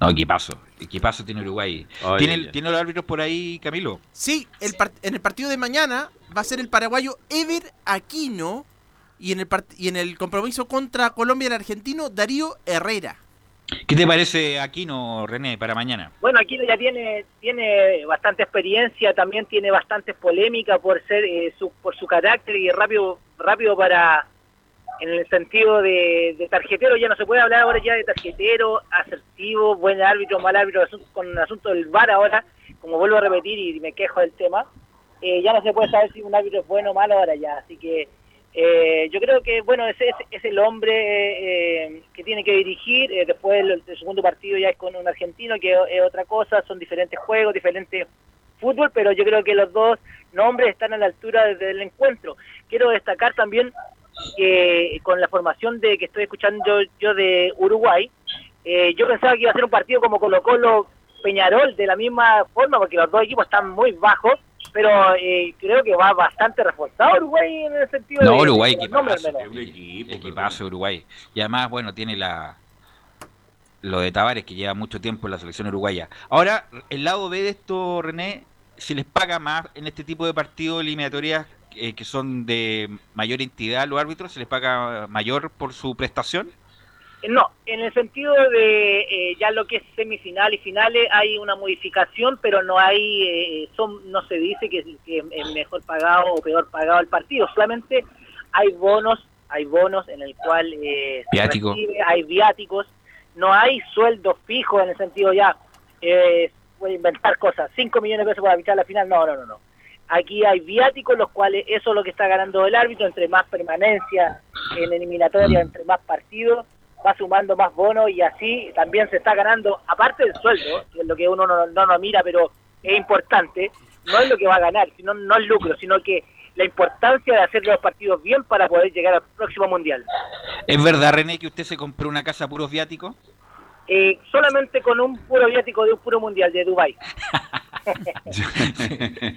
No, equipazo. Equipazo tiene Uruguay. Ay, ¿Tiene, ay. ¿Tiene los árbitros por ahí, Camilo? Sí, el en el partido de mañana va a ser el paraguayo Ever Aquino y en el y en el compromiso contra Colombia el argentino Darío Herrera. ¿Qué te parece Aquino, René, para mañana? Bueno, aquí ya tiene tiene bastante experiencia, también tiene bastante polémica por ser eh, su, por su carácter y rápido rápido para en el sentido de, tarjetero, ya no se puede hablar ahora ya de tarjetero, asertivo, buen árbitro, mal árbitro, con el asunto del VAR ahora, como vuelvo a repetir y me quejo del tema, eh, ya no se puede saber si un árbitro es bueno o malo ahora ya, así que eh, yo creo que, bueno, ese es, es el hombre eh, que tiene que dirigir. eh, después el, segundo partido ya es con un argentino, que es otra cosa. Son diferentes juegos, diferentes fútbol, pero yo creo que los dos nombres están a la altura del encuentro. Quiero destacar también que con la formación de que estoy escuchando yo, yo de Uruguay, eh, yo pensaba que iba a ser un partido como Colo Colo Peñarol de la misma forma, porque los dos equipos están muy bajos, pero eh, creo que va bastante reforzado Uruguay en el sentido No, de, Uruguay, de equipazo. un equipo. Equipazo Uruguay. Y además, bueno, tiene la lo de Tavares, que lleva mucho tiempo en la selección uruguaya. Ahora, el lado B de esto, René, si les paga más en este tipo de partidos eliminatorias eh, que son de mayor entidad a los árbitros, se les paga mayor por su prestación. No, en el sentido de eh, ya lo que es semifinal y finales hay una modificación, pero no hay, eh, son, no se dice que, que es mejor pagado o peor pagado el partido, solamente hay bonos hay bonos en el cual eh, se Viático. recibe, hay viáticos, no hay sueldos fijos en el sentido ya, eh, voy a inventar cosas, 5 millones de pesos para arbitrar la final, no, no, no, no. Aquí hay viáticos, los cuales eso es lo que está ganando el árbitro, entre más permanencia en eliminatoria, entre más partidos, va sumando más bonos y así también se está ganando, aparte del sueldo, que es lo que uno no, no, no mira, pero es importante, no es lo que va a ganar, sino no el lucro, sino que la importancia de hacer los partidos bien para poder llegar al próximo mundial. ¿Es verdad, René, que usted se compró una casa puros viáticos? Eh, solamente con un puro viático de un puro mundial de Dubai.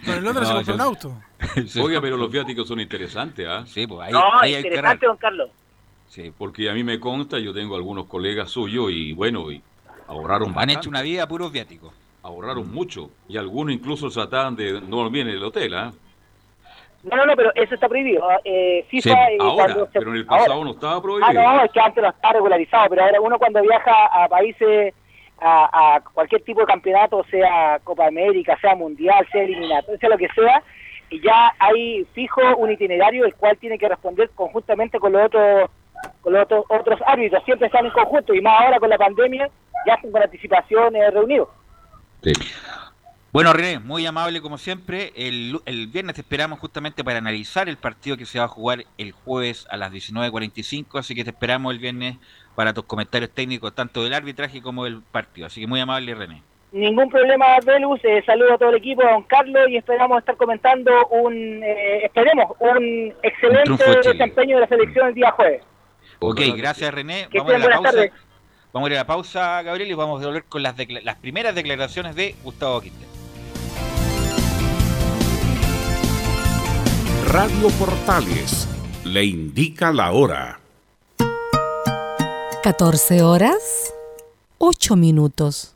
Con el otro se compró un auto. Oiga, pero los viáticos son interesantes, ¿ah? Sí, pues ahí, no, ahí hay que interesante, don Carlos. Sí, porque a mí me consta, yo tengo algunos colegas suyos y bueno, y ahorraron Han bastante, hecho una vida puros viáticos. ahorraron mucho y algunos incluso trataban de no dormir en el hotel, ¿ah? No, no, no, pero eso está prohibido. Eh, FIFA, Sí, ahora, cuando se- pero en el pasado ahora. no estaba Ah, prohibido. no, es que antes no está regularizado, pero ahora uno cuando viaja a países, a, a cualquier tipo de campeonato, sea Copa América, sea Mundial, sea eliminatorio, sea lo que sea, y ya hay fijo un itinerario el cual tiene que responder conjuntamente con los otros con los otros, otros árbitros, siempre están en conjunto, y más ahora con la pandemia, ya están con anticipación eh, reunidos. Bueno, René, muy amable como siempre. El, el viernes te esperamos justamente para analizar el partido que se va a jugar el jueves a las 19.45, así que te esperamos el viernes para tus comentarios técnicos, tanto del arbitraje como del partido. Así que muy amable, René. Ningún problema, Velus. Eh, saludo a todo el equipo, a don Carlos, y esperamos estar comentando un, eh, esperemos, un excelente desempeño de la selección el día jueves. Ok, gracias, René. Vamos a ir a la pausa. tardes. Vamos a ir a la pausa, Gabriel, y vamos a volver con las primeras declaraciones de Gustavo Quintero. Radio Portales le indica la hora. 14 horas, 8 minutos.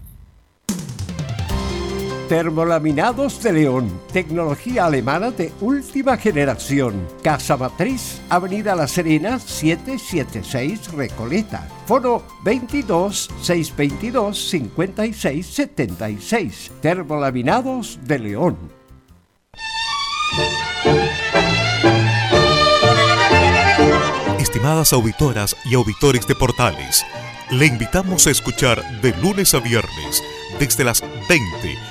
Termolaminados de León, tecnología alemana de última generación. Casa Matriz, Avenida La Serena, 776 Recoleta. Foro 22 622 56 76. Termolaminados de León. Estimadas auditoras y auditores de Portales, le invitamos a escuchar de lunes a viernes, desde las 20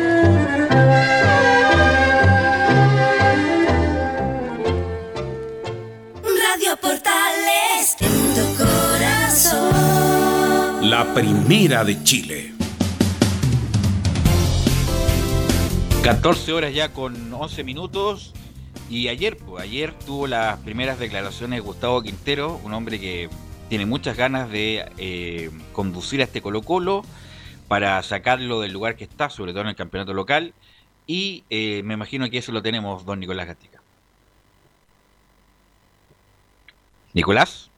La primera de Chile. 14 horas ya con 11 minutos. Y ayer, ayer tuvo las primeras declaraciones de Gustavo Quintero, un hombre que tiene muchas ganas de eh, conducir a este Colo Colo para sacarlo del lugar que está, sobre todo en el campeonato local. Y eh, me imagino que eso lo tenemos, don Nicolás Gatica. Nicolás.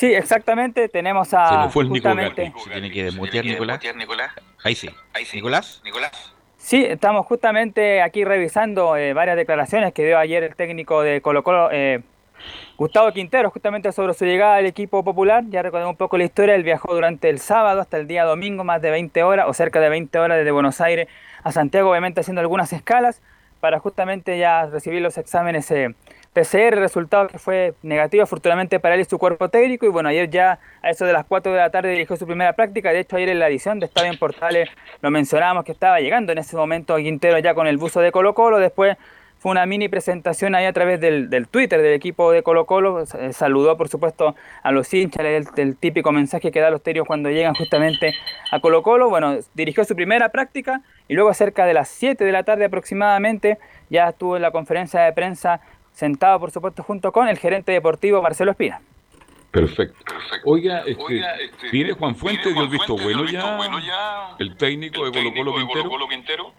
Sí, exactamente. Tenemos a. Se nos fue el justamente... Nicolás. Se tiene que desmutear, Nicolás. Ahí sí. Nicolás. Nicolás. Sí, estamos justamente aquí revisando eh, varias declaraciones que dio ayer el técnico de Colo Colo, eh, Gustavo Quintero, justamente sobre su llegada al equipo popular. Ya recordemos un poco la historia. Él viajó durante el sábado hasta el día domingo, más de 20 horas o cerca de 20 horas desde Buenos Aires a Santiago, obviamente haciendo algunas escalas para justamente ya recibir los exámenes eh, PCR, resultado que fue negativo afortunadamente para él y su cuerpo técnico. Y bueno, ayer ya a eso de las 4 de la tarde dirigió su primera práctica. De hecho, ayer en la edición de Estadio en Portales lo mencionábamos que estaba llegando en ese momento Quintero ya con el buzo de Colo Colo. Después fue una mini presentación ahí a través del, Twitter del equipo de Colo Colo. Eh, saludó, por supuesto, a los hinchas, el, el típico mensaje que da los terios cuando llegan justamente a Colo Colo. Bueno, dirigió su primera práctica y luego cerca de las 7 de la tarde aproximadamente ya estuvo en la conferencia de prensa sentado, por supuesto, junto con el gerente deportivo Marcelo Espina. Perfecto. Oiga, este, ¿viene Juan Fuentes dio el visto bueno ya, el técnico de Colo Colo Quintero?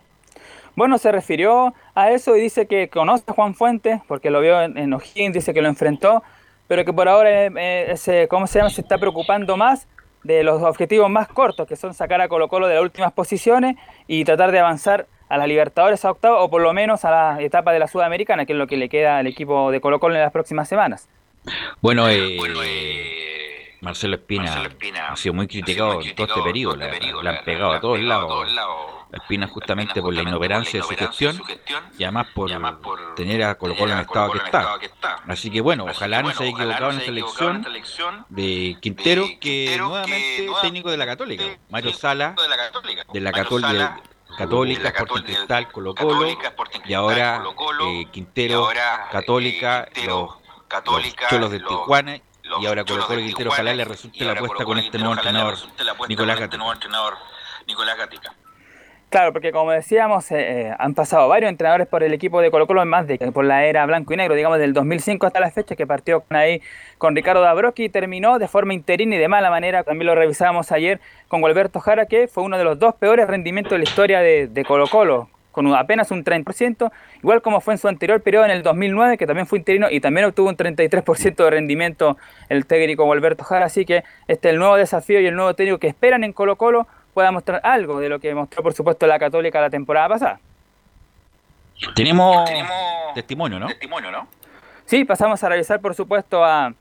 Bueno, se refirió a eso y dice que conoce a Juan Fuentes, porque lo vio en, en O'Higgins, dice que lo enfrentó, pero que por ahora eh, ese, ¿cómo se llama? se está preocupando más de los objetivos más cortos, que son sacar a Colo Colo de las últimas posiciones y tratar de avanzar a la Libertadores a octavo o por lo menos a la etapa de la Sudamericana, que es lo que le queda al equipo de Colo Colo en las próximas semanas. Bueno, eh, Marcelo, Espina ha sido muy criticado en todo este periodo, le, le han pegado a todos lados. Espina justamente por la inoperancia de su gestión y además por, tener a Colo Colo en el estado que está. Así que bueno, ojalá no se haya equivocado en esta elección de Quintero, que nuevamente es técnico de la Católica, Mario Sala, de la Católica. Católica, Sporting Cristal, Colo Colo, y ahora eh, Quintero, Católica, los, los Cholos de Tijuana, y ahora Colo Colo y Quintero, ojalá le resulte la apuesta con este nuevo entrenador, Nicolás Gatica. Claro, porque como decíamos, eh, eh, han pasado varios entrenadores por el equipo de Colo Colo, más de por la era blanco y negro, digamos del 2005 hasta la fecha, que partió ahí con Ricardo Dabrowski y terminó de forma interina y de mala manera, también lo revisábamos ayer con Gualberto Jara, que fue uno de los dos peores rendimientos de la historia de, de Colo Colo, con apenas un 30%, igual como fue en su anterior periodo en el 2009, que también fue interino y también obtuvo un 33% de rendimiento el técnico Gualberto Jara, así que este es el nuevo desafío y el nuevo técnico que esperan en Colo Colo pueda mostrar algo de lo que mostró, por supuesto, la Católica la temporada pasada. Tenemos, testimonio, ¿no? Sí, pasamos a revisar, por supuesto, a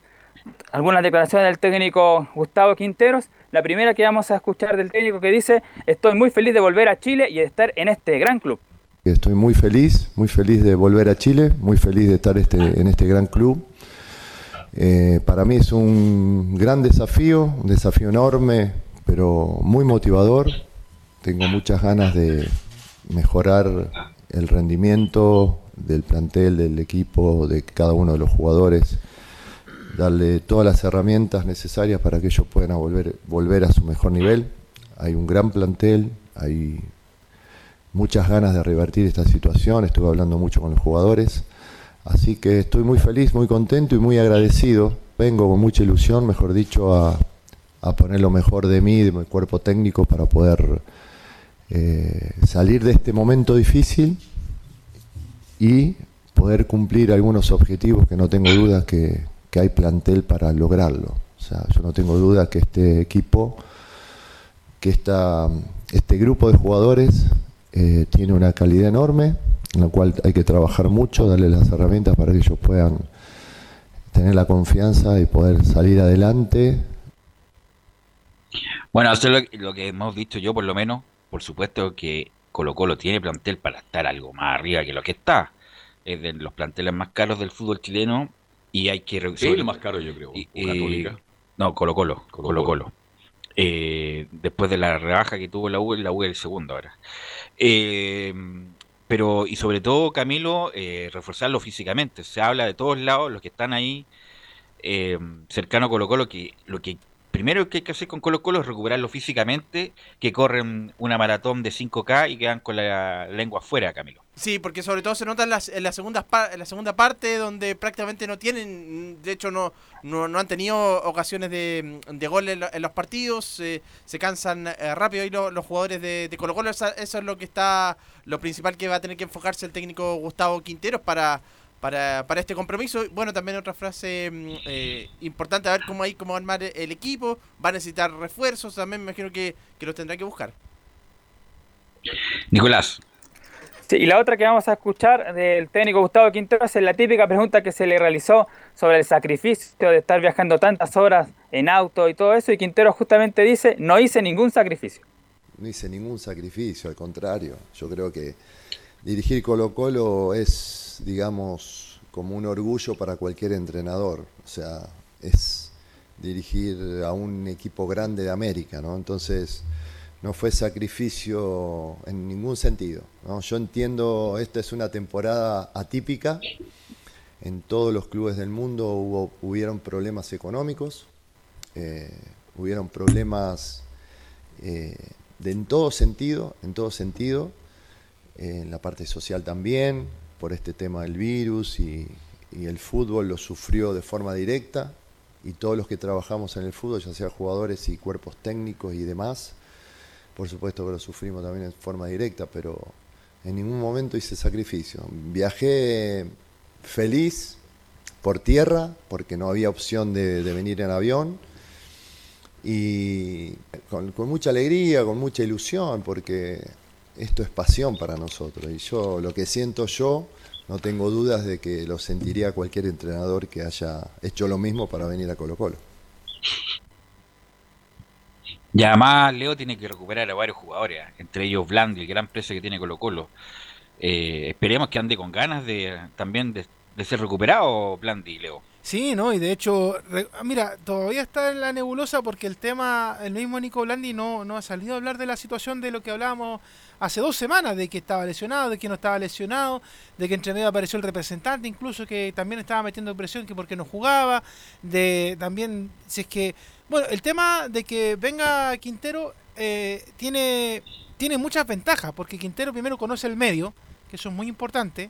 algunas declaraciones del técnico Gustavo Quinteros. La primera que vamos a escuchar del técnico que dice, estoy muy feliz de volver a Chile y de estar en este gran club. Estoy muy feliz, muy feliz de volver a Chile, muy feliz de estar este, en este gran club. Eh, para mí es un gran desafío, un desafío enorme, pero muy motivador. Tengo muchas ganas de mejorar el rendimiento del plantel, del equipo, de cada uno de los jugadores, darle todas las herramientas necesarias para que ellos puedan volver, volver a su mejor nivel. Hay un gran plantel, hay muchas ganas de revertir esta situación, estuve hablando mucho con los jugadores, así que estoy muy feliz, muy contento y muy agradecido. Vengo con mucha ilusión, mejor dicho, a, a poner lo mejor de mí, de mi cuerpo técnico, para poder eh, salir de este momento difícil y poder cumplir algunos objetivos que no tengo duda que, que hay plantel para lograrlo. O sea, yo no tengo duda que este equipo, que esta, este grupo de jugadores eh, tiene una calidad enorme, en la cual hay que trabajar mucho, darle las herramientas para que ellos puedan tener la confianza y poder salir adelante Bueno, eso es lo, que hemos visto yo, por lo menos. Por supuesto que Colo Colo tiene plantel para estar algo más arriba que lo que está. Es de los planteles más caros del fútbol chileno y hay que reducir. el más caro, yo creo. no, Colo Colo. Colo Colo. Eh, después de la rebaja que tuvo la U, la U es el segundo ahora. Eh, pero, y sobre todo, Camilo, eh, reforzarlo físicamente. Se habla de todos lados, los que están ahí eh, cercano a Colo Colo, que lo que primero que hay que hacer con Colo Colo es recuperarlo físicamente, que corren una maratón de 5K y quedan con la lengua afuera, Camilo. Sí, porque sobre todo se nota en, las, en, la segunda, en la segunda parte donde prácticamente no tienen, de hecho no, no, han tenido ocasiones de, de gol en, los partidos, se cansan eh, rápido y los jugadores de, Colo Colo, eso, es lo que está, lo principal que va a tener que enfocarse el técnico Gustavo Quinteros para para, para este compromiso. Bueno, también otra frase mm, eh, importante, a ver cómo hay cómo armar el equipo. Va a necesitar refuerzos, también me imagino que, que los tendrá que buscar. Nicolás. Sí, y la otra que vamos a escuchar del técnico Gustavo Quintero es la típica pregunta que se le realizó sobre el sacrificio de estar viajando tantas horas en auto y todo eso. Y Quintero justamente dice, no hice ningún sacrificio. No hice ningún sacrificio, al contrario. Yo creo que dirigir Colo Colo es digamos, como un orgullo para cualquier entrenador. O sea, es dirigir a un equipo grande de América, ¿no? Entonces, no fue sacrificio en ningún sentido. Yo entiendo, esta es una temporada atípica. En todos los clubes del mundo hubo, hubieron problemas económicos, eh, hubieron problemas eh, de, en todo sentido, en todo sentido, en la parte social también, por este tema del virus y, el fútbol lo sufrió de forma directa y todos los que trabajamos en el fútbol, ya sea jugadores y cuerpos técnicos y demás, por supuesto que lo sufrimos también de forma directa, pero en ningún momento hice sacrificio. Viajé feliz por tierra, porque no había opción de, venir en avión, y con, mucha alegría, con mucha ilusión, porque esto es pasión para nosotros. Y yo, lo que siento yo, no tengo dudas de que lo sentiría cualquier entrenador que haya hecho lo mismo para venir a Colo Colo. Y además Leo tiene que recuperar a varios jugadores, entre ellos Blandi, el gran precio que tiene Colo Colo. Eh, esperemos que ande con ganas de también de, ser recuperado Blandi, Leo. Sí, no, y de hecho, mira, todavía está en la nebulosa porque el tema, el mismo Nico Blandi no, no ha salido a hablar de la situación de lo que hablábamos hace dos semanas de que estaba lesionado, de que no estaba lesionado, de que entre medio apareció el representante, incluso que también estaba metiendo presión que porque no jugaba, de también, si es que, bueno, el tema de que venga Quintero eh, tiene, tiene muchas ventajas, porque Quintero primero conoce el medio, que eso es muy importante,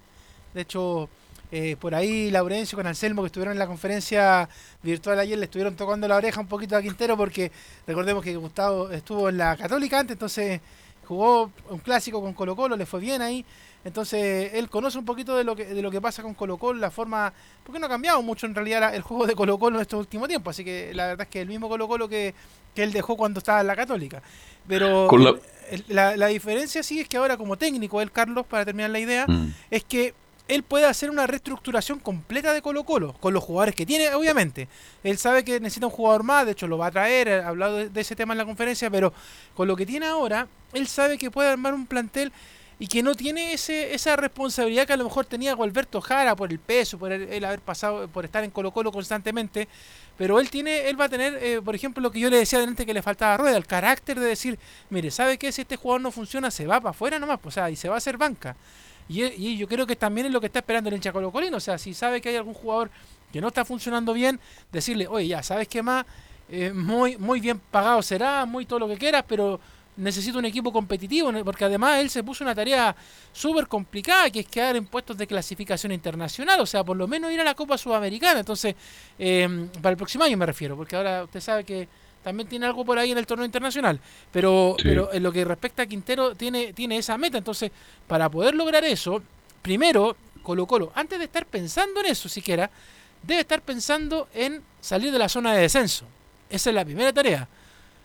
de hecho... Eh, por ahí Laurencio con Anselmo que estuvieron en la conferencia virtual ayer le estuvieron tocando la oreja un poquito a Quintero porque recordemos que Gustavo estuvo en la Católica antes, entonces jugó un clásico con Colo Colo, le fue bien ahí. Entonces él conoce un poquito de lo que, de lo que pasa con Colo Colo, la forma... Porque no ha cambiado mucho en realidad el juego de Colo Colo en estos últimos tiempos. Así que la verdad es que el mismo Colo Colo que, que él dejó cuando estaba en la Católica. Pero la... la, diferencia sí es que ahora como técnico, él Carlos, para terminar la idea, mm. es que él puede hacer una reestructuración completa de Colo Colo, con los jugadores que tiene, obviamente. Él sabe que necesita un jugador más, de hecho lo va a traer, ha hablado de, ese tema en la conferencia, pero con lo que tiene ahora, él sabe que puede armar un plantel y que no tiene ese, esa responsabilidad que a lo mejor tenía Alberto Jara por el peso, por el, haber pasado, por estar en Colo Colo constantemente. Pero él tiene, él va a tener, eh, por ejemplo, lo que yo le decía delante que le faltaba Rueda, el carácter de decir, mire, ¿sabe qué? Si este jugador no funciona, se va para afuera nomás, pues, o sea, y se va a hacer banca. Y, yo creo que también es lo que está esperando el hincha colocolino. O sea, si sabe que hay algún jugador que no está funcionando bien, decirle, oye, ya, ¿sabes qué más? Eh, muy, muy bien pagado será, muy todo lo que quieras, pero necesito un equipo competitivo, porque además él se puso una tarea súper complicada, que es quedar en puestos de clasificación internacional, o sea, por lo menos ir a la Copa Sudamericana. Entonces, eh, para el próximo año me refiero, porque ahora usted sabe que también tiene algo por ahí en el torneo internacional. Pero, pero en lo que respecta a Quintero, tiene, tiene esa meta. Entonces, para poder lograr eso, primero, Colo Colo, antes de estar pensando en eso siquiera, debe estar pensando en salir de la zona de descenso. Esa es la primera tarea.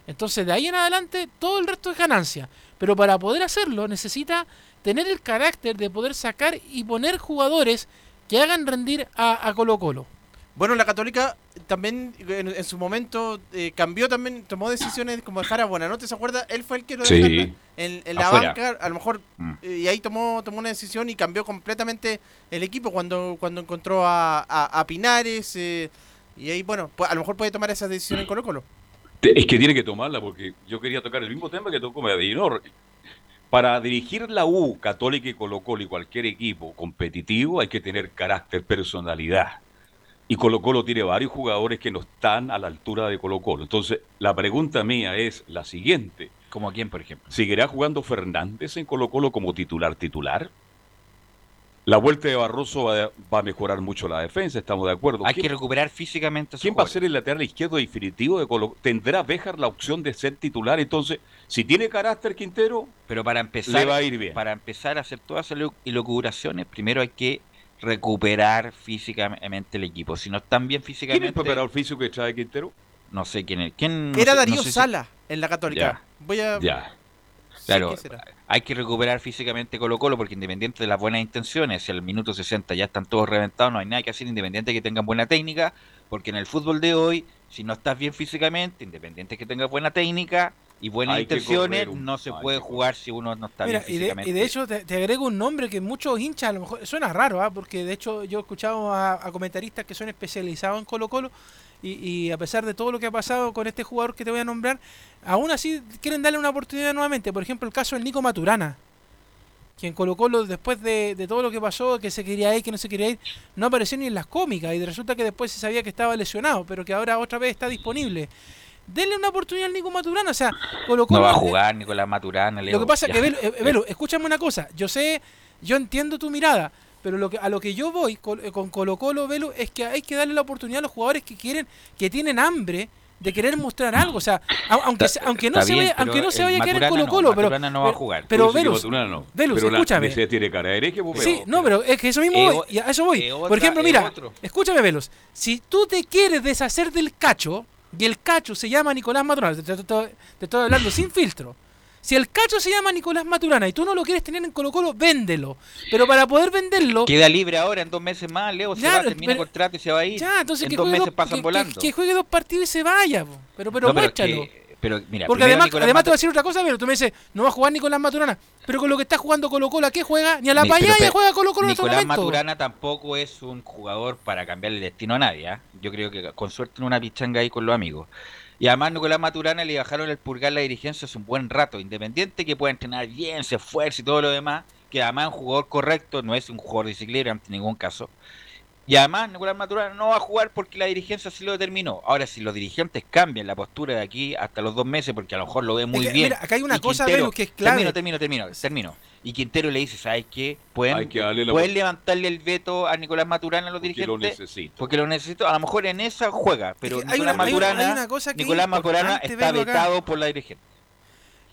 Entonces, de ahí en adelante, todo el resto es ganancia. Pero para poder hacerlo, necesita tener el carácter de poder sacar y poner jugadores que hagan rendir a, a Colo Colo. Bueno, la Católica también en, en su momento eh, cambió también, tomó decisiones como dejar a Buenanote, ¿se acuerda? Él fue el que lo Sí. dejó en, en la Afuera. banca, a lo mejor, Mm. eh, y ahí tomó tomó una decisión y cambió completamente el equipo cuando cuando encontró a, a- a Pinares, eh, y ahí, bueno, a lo mejor puede tomar esa decisión en Colo Colo. Es que tiene que tomarla porque yo quería tocar el mismo tema que tocó Medinor. Para dirigir la U, Católica y Colo Colo y cualquier equipo competitivo hay que tener carácter, personalidad. Y Colo Colo tiene varios jugadores que no están a la altura de Colo Colo. Entonces, la pregunta mía es la siguiente. ¿Como quién, por ejemplo? ¿Seguirá jugando Fernández en Colo Colo como titular titular? La vuelta de Barroso va, a- va a mejorar mucho la defensa, estamos de acuerdo. Hay ¿Quién- que recuperar físicamente a ¿Quién va a ser el lateral izquierdo definitivo de Colo ¿Tendrá Béjar la opción de ser titular? Entonces, si tiene carácter Quintero, Pero para empezar, le va a ir bien. para empezar a hacer todas esas locuraciones, primero hay que recuperar físicamente el equipo. Si no están bien ¿Quién es físicamente, el preparador físico que trae Quintero? no sé quién es. ¿Quién, no Era sé- Darío no sé si- Sala en la Católica. Ya. Voy a... Ya. Claro, hay que recuperar físicamente Colo Colo porque independiente de las buenas intenciones, si al minuto 60 ya están todos reventados, no hay nada que hacer independiente que tengan buena técnica, porque en el fútbol de hoy, si no estás bien físicamente, independiente que tengas buena técnica y buenas Hay intenciones, un- no se puede jugar si uno no está Mira, bien y de, físicamente. y de hecho te, te agrego un nombre que muchos hinchas, a lo mejor suena raro, ¿ah? porque de hecho yo he escuchado a, a comentaristas que son especializados en Colo Colo y, y a pesar de todo lo que ha pasado con este jugador que te voy a nombrar, aún así quieren darle una oportunidad nuevamente. Por ejemplo, el caso del Nico Maturana, quien Colo Colo después de, de todo lo que pasó, que se quería ir, que no se quería ir, no apareció ni en las cómicas y resulta que después se sabía que estaba lesionado, pero que ahora otra vez está disponible. Denle una oportunidad al Nico Maturana, o sea, Colo Colo no va a eh, jugar Nicolás Maturana. lo Leo, que pasa es que, Velo, eh, Velo, escúchame una cosa. Yo sé, yo entiendo tu mirada, pero lo que, a lo que yo voy col- eh, con Colo Colo, Velo, es que hay que darle la oportunidad a los jugadores que quieren, que tienen hambre de querer mostrar algo. O sea, aunque, aunque no se bien, vaya, pero aunque no se vaya a quedar en Maturana Colo no, Colo, pero, Maturana no va a pero- jugar. Pero, que Velus, no. Velus, pero la- escúchame. ese tiene cara de hereje, pues, Sí, pero- no, pero es que eso mismo Es voy, y a eso voy. Por ejemplo, mira, otro. escúchame, Velos. Si tú te quieres deshacer del cacho, y el cacho se llama Nicolás Maturana, te, te- te- te estoy hablando sin filtro. Si el cacho se llama Nicolás Maturana y tú no lo quieres tener en Colo Colo, véndelo. Pero para poder venderlo, Queda libre ahora en dos meses más, Leo. Se va, termina el contrato y se va a ir. ya, entonces en que dos juegue, meses dos, pasan que- volando. que- que juegue dos partidos y se vaya. po. Pero, pero No, pero pero mira, Porque además, Nicolás además te voy a decir otra cosa, pero tú me dices, no va a jugar Nicolás Maturana. Pero con lo que está jugando Colo Colo, ¿a qué juega? Ni a la Ni- payaya juega Colo Colo este Nicolás. Maturana tampoco es un jugador para cambiar el destino a nadie. ¿ah? Yo creo que con suerte en una pichanga ahí con los amigos. Y además Nicolás Maturana le bajaron el purgar la dirigencia hace un buen rato. Independiente que pueda entrenar bien, se esfuerce y todo lo demás. Que además es un jugador correcto, no es un jugador de ciclero en ningún caso. Y además Nicolás Maturana no va a jugar porque la dirigencia sí lo determinó. Ahora, si los dirigentes cambian la postura de aquí hasta los dos meses, porque a lo mejor lo ve muy Es que, bien. mira, acá hay una cosa, Quintero- que es clave. Termino, termino, termino, termino. Y Quintero le dice, ¿sabes qué? Pueden, Hay que darle la pueden levantarle el veto a Nicolás Maturana a los Porque lo dirigentes. necesito. Porque lo necesito. A lo mejor en esa juega, pero que Nicolás una- hay una- Maturana, hay una Nicolás Maturana está acá. vetado por la dirigente.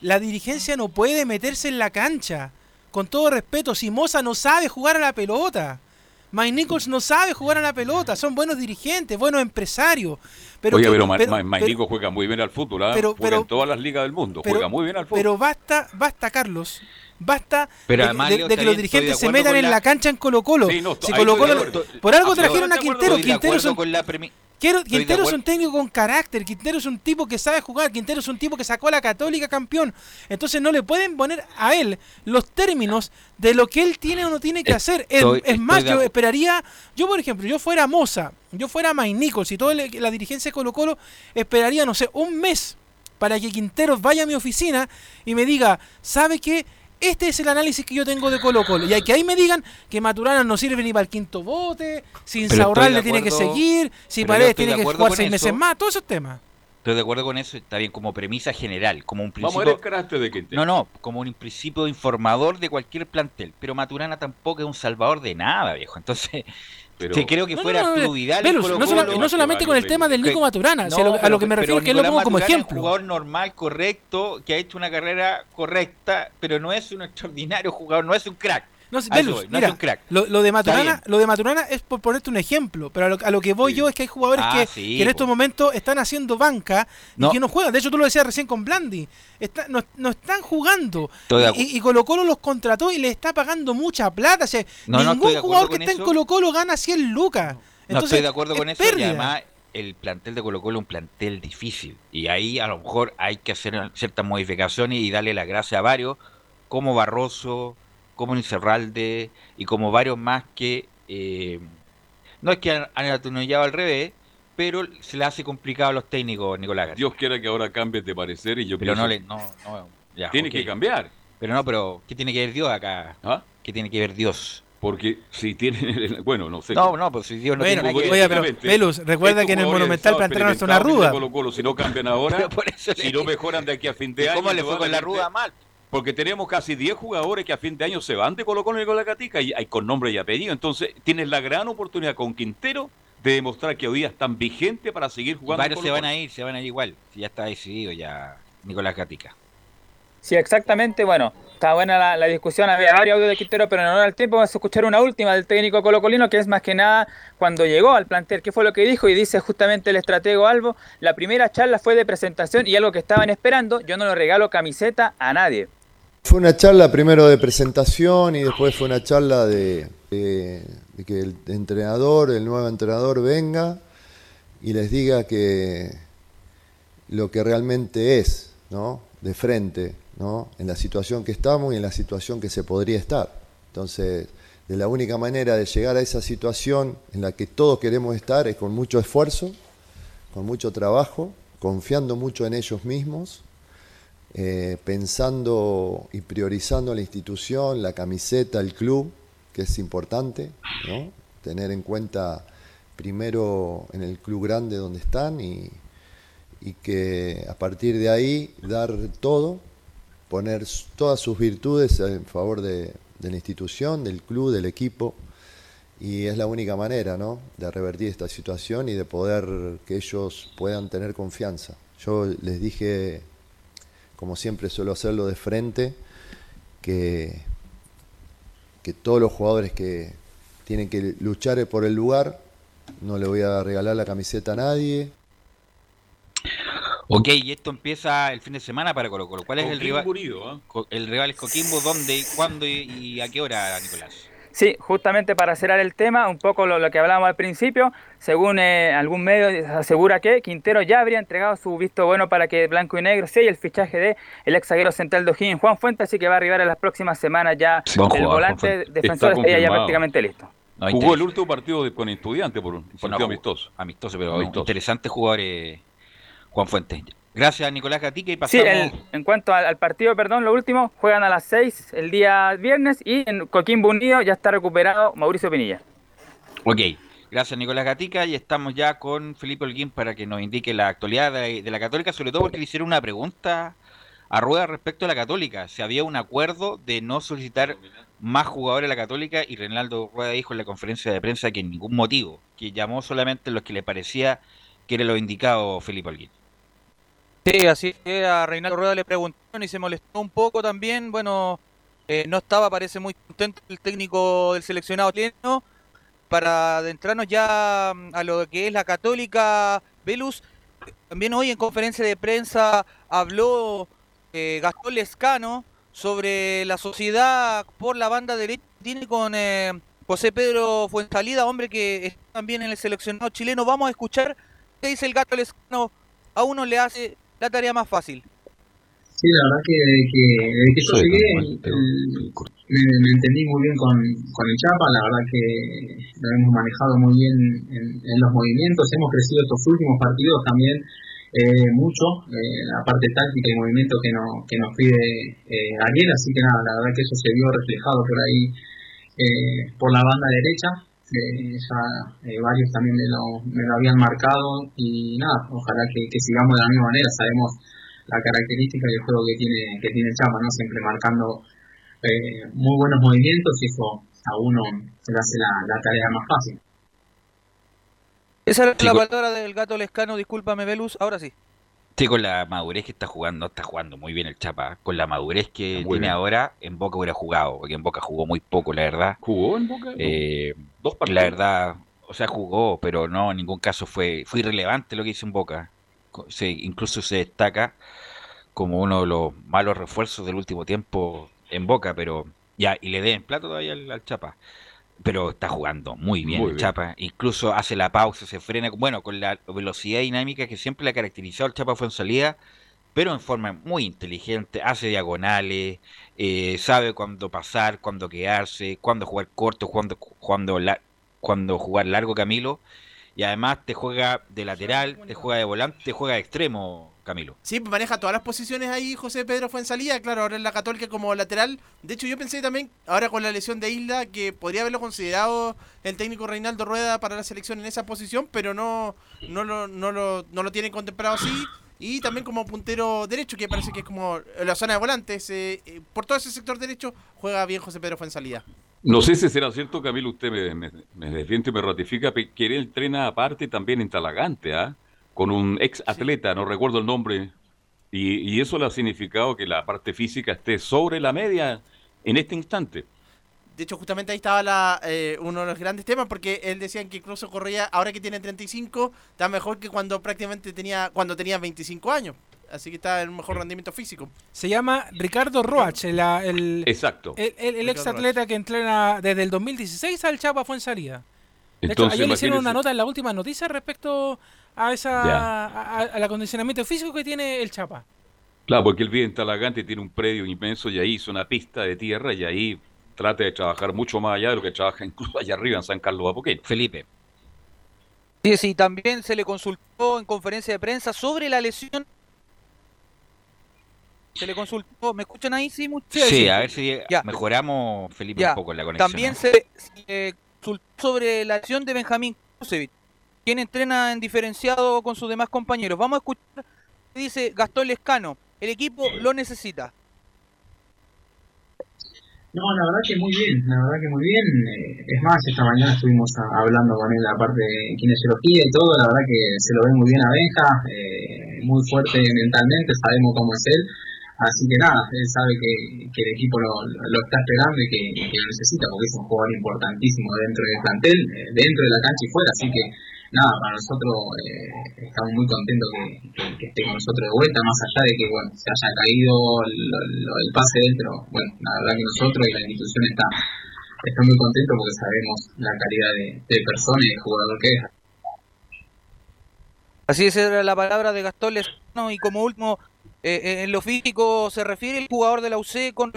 La dirigencia no puede meterse en la cancha. Con todo respeto, si Moza no sabe jugar a la pelota. Mike Nichols no sabe jugar a la pelota. Son buenos dirigentes, buenos empresarios. Pero Oye, que- pero, pero- Mainico juega muy bien al fútbol, ¿ah? pero- juega pero- en todas las ligas del mundo, pero- juega muy bien al fútbol. Pero basta, basta, Carlos. Basta Pero de, además, de- Leo, de está que los bien, dirigentes se metan en la- la cancha en Colo Colo. Sí, no, si Colo Colo por algo trajeron a. Quintero. Quintero un, con la Quintero es un técnico con carácter, Quintero es un tipo que sabe jugar, Quintero es un tipo que sacó a la Católica campeón. Entonces no le pueden poner a él los términos de lo que él tiene o no tiene que hacer. Es, Estoy- es más, yo esperaría, yo por ejemplo, yo fuera Moza, yo fuera Mike Nichols y toda la dirigencia de Colo Colo, esperaría, no sé, un mes para que Quintero vaya a mi oficina y me diga, ¿sabe qué? Este es el análisis que yo tengo de Colo Colo. Y hay que ahí me digan que Maturana no sirve ni para el quinto bote, sin Pero Saurral estoy de le tiene que seguir, si Paredes tiene que jugar seis meses eso. más, todos esos temas. Estoy de acuerdo con eso, está bien como premisa general, como un Vamos a principio. ver el carácter de Quintero. No, no, como un principio informador de cualquier plantel. Pero Maturana tampoco es un salvador de nada, viejo. Entonces, Pero- que creo que No, fuera no, no, Arturo Vidal. Velus, en no, Colo-Colo. sola- no solamente con el tema del Nico Que- Maturana, si a, No, lo, a pero lo que me refiero es que lo pongo como Maturana es ejemplo. un jugador normal, correcto, que ha hecho una carrera correcta, pero no es un extraordinario jugador, no es un crack. No, A voy, no mira, un crack. Lo, lo de Maturana, lo de Maturana es por ponerte un ejemplo, pero a lo, a lo que voy yo es que hay jugadores Ah, que, sí, que en estos momentos están haciendo banca No. y que no juegan. De hecho, tú lo decías recién con Blandi. Está- no, no están jugando. Y, y Colo Colo los contrató y le está pagando mucha plata. O sea, ningún jugador que está en. Colo Colo gana 100 lucas. no estoy de acuerdo con eso y además el plantel de Colo Colo es un plantel difícil y ahí a lo mejor hay que hacer ciertas modificaciones y darle la gracia a varios como Barroso, como Incerralde y como varios más que eh, no es que han, han al revés, pero se le hace complicado a los técnicos, Nicolás. Dios quiera que ahora cambies de parecer y yo pero no le, no, no ya, tiene que cambiar. Pero no, pero ¿qué tiene que ver Dios acá? ¿Ah? ¿Qué tiene que ver Dios? Porque si tiene, bueno, no sé. No, no, pues si Dios no bueno, tiene oye, pero Velus, recuerda que en el Monumental plantearon hasta una ruda. Colo -Colo, si no cambian ahora, si no mejoran de aquí a fin de año. ¿Cómo le fue con la ruda mal? Porque tenemos casi 10 jugadores que a fin de año se van de Colo Colo y con la Catica y hay con nombre y apellido. Entonces, tienes la gran oportunidad con Quintero de demostrar que hoy día están vigentes para seguir jugando. varios se van a ir, se van a ir igual. Si ya está decidido ya Nicolás Gatica. Sí, exactamente. Bueno, está buena la, discusión. Había varios audios de Quintero, pero en honor al tiempo vamos a escuchar una última del técnico colocolino, que es más que nada cuando llegó al plantel. ¿Qué fue lo que dijo? Y dice justamente el estratego Albo, la primera charla fue de presentación y algo que estaban esperando, yo no le regalo camiseta a nadie. Fue una charla primero de presentación y después fue una charla de, que el entrenador, el nuevo entrenador venga y les diga que lo que realmente es, ¿no? De frente, ¿no? En la situación que estamos y en la situación que se podría estar. Entonces, de la única manera de llegar a esa situación en la que todos queremos estar es con mucho esfuerzo, con mucho trabajo, confiando mucho en ellos mismos eh, pensando y priorizando la institución, la camiseta, el club, que es importante, tener en cuenta primero en el club grande donde están y, que a partir de ahí dar todo, poner todas sus virtudes en favor de, de la institución, del club, del equipo y es la única manera ¿no? de revertir esta situación y de poder que ellos puedan tener confianza. Yo les dije como siempre suelo hacerlo de frente, que, que todos los jugadores que tienen que luchar por el lugar, no le voy a regalar la camiseta a nadie. Ok, y esto empieza el fin de semana para Colo Colo. ¿Cuál es el rival? ¿eh? El rival es Coquimbo, ¿dónde, cuándo y a qué hora, Nicolás? Sí, justamente para cerrar el tema, un poco lo, que hablábamos al principio, según eh, algún medio asegura que Quintero ya habría entregado su visto bueno para que Blanco y Negro sea el fichaje de el ex zaguero central de O'Higgins, Juan Fuentes, así que va a arribar en las próximas semanas ya el volante defensor estaría ya prácticamente listo. Jugó el último partido con estudiante por un partido amistoso. Amistoso, pero interesante jugador eh, Juan Fuentes. Gracias, Nicolás Gatica. Y pasamos... Sí, en cuanto al, partido, perdón, lo último, juegan a las 6 el día viernes y en Coquimbo Unido ya está recuperado Mauricio Pinilla. Ok, gracias Nicolás Gatica y estamos ya con Felipe Holguín para que nos indique la actualidad de, la Católica, sobre todo porque le hicieron una pregunta a Rueda respecto a la Católica. Si había un acuerdo de no solicitar más jugadores a la Católica y Reinaldo Rueda dijo en la conferencia de prensa que en ningún motivo, que llamó solamente los que le parecía que era lo indicado Felipe Holguín. Sí, así que a Reinaldo Rueda le preguntaron y se molestó un poco también. Bueno, eh, no estaba, parece muy contento el técnico del seleccionado chileno. Para adentrarnos ya mm, a lo que es la Católica, Velus, también hoy en conferencia de prensa habló eh, Gastón Lescano sobre la sociedad por la banda derecha tiene con eh, José Pedro Fuensalida, hombre que está también en el seleccionado chileno. Vamos a escuchar qué dice el gato Lescano. A uno le hace la tarea más fácil. Sí, la verdad que, que desde que yo llegué me, entendí muy bien con, con el Chapa, la verdad que lo hemos manejado muy bien en, los movimientos, hemos crecido estos últimos partidos también eh, mucho, eh, la parte táctica y movimiento que, no, que nos pide eh, Ariel, así que nada, la verdad que eso se vio reflejado por ahí eh, por la banda derecha, ya eh, varios también me lo, me lo habían marcado y nada, ojalá que, sigamos de la misma manera, sabemos la característica del juego que tiene, que tiene Chapa, ¿no? siempre marcando eh, muy buenos movimientos y eso a uno se le hace la, tarea más fácil. Esa es la palabra del gato lescano, discúlpame Velus, ahora sí. Sí, con la madurez que está jugando, está jugando muy bien el Chapa. Con la madurez que tiene ahora, en Boca hubiera jugado, porque en Boca jugó muy poco, la verdad. ¿Jugó en Boca? Eh, Dos partidos. La verdad, o sea, jugó, pero no, en ningún caso fue, fue irrelevante lo que hizo en Boca. Se, incluso se destaca como uno de los malos refuerzos del último tiempo en Boca, pero ya, y le den plato todavía al, Chapa. Pero está jugando muy bien Muy el bien. Chapa. Incluso hace la pausa, se frena, bueno, con la velocidad dinámica que siempre le ha caracterizado el Chapa fue en salida, pero en forma muy inteligente, hace diagonales, eh, sabe cuándo pasar, cuándo quedarse, cuándo jugar corto, cuándo, cuándo, la- cuándo jugar largo Camilo. Y además te juega de lateral, te juega de volante, te juega de extremo, Camilo. Sí, pues maneja todas las posiciones ahí José Pedro fue en salida, claro, ahora en la Católica como lateral. De hecho, yo pensé también, ahora con la lesión de Isla, que podría haberlo considerado el técnico Reinaldo Rueda para la selección en esa posición, pero no, no, lo, no, lo, no lo tienen contemplado así. Y también como puntero derecho, que parece que es como la zona de volantes. eh, eh, por todo ese sector derecho juega bien José Pedro fue en salida. No sé si será cierto, Camilo, usted me, me, y me ratifica, que él entrena aparte también en Talagante, ¿ah? Con un ex atleta, no recuerdo el nombre, y, y eso le ha significado que la parte física esté sobre la media en este instante. De hecho, justamente ahí estaba la, eh, uno de los grandes temas, porque él decía que incluso corría, ahora que tiene 35, está mejor que cuando prácticamente tenía, cuando tenía 25 años. Así que está en un mejor rendimiento físico. Se llama Ricardo Roach, el, el, Exacto. el, el- el ex atleta que entrena desde el 2016 al Chapa Fuensalida. De hecho, Entonces, ayer le hicieron una nota en la última noticia respecto a esa a- a- al acondicionamiento físico que tiene el Chapa. Claro, porque él vive en Talagante, tiene un predio inmenso y ahí hizo una pista de tierra y ahí trata de trabajar mucho más allá de lo que trabaja incluso allá arriba en San Carlos de Apoquindo. Felipe. Sí, sí, también se le consultó en conferencia de prensa sobre la lesión. Se le consultó, ¿me escuchan ahí? Sí, mucho. Sí, a ver si Ya. mejoramos, Felipe, Ya. un poco la conexión. También se, se consultó sobre la lesión de Benjamín Kusevich, quien entrena en diferenciado con sus demás compañeros. Vamos a escuchar qué dice Gastón Lescano. El equipo lo necesita. No, la verdad que muy bien, la verdad que muy bien. Eh, Es más, esta mañana estuvimos hablando con él la parte de kinesiología y todo, la verdad que se lo ve muy bien a Benja, eh, muy fuerte mentalmente, sabemos cómo es él. Así que nada, él sabe que, el equipo lo, está esperando y que, que lo necesita, porque es un jugador importantísimo dentro del plantel, eh, dentro de la cancha y fuera. Así que nada, para nosotros eh, estamos muy contentos que, que- esté con nosotros de vuelta, más allá de que bueno se haya caído lo- lo- el pase dentro. Bueno, la verdad que nosotros y la institución está, está muy contentos porque sabemos la calidad de, de persona y de jugador que es. Así es era la palabra de Gastón Lescano y como último, eh, eh, en lo físico se refiere el jugador de la UC con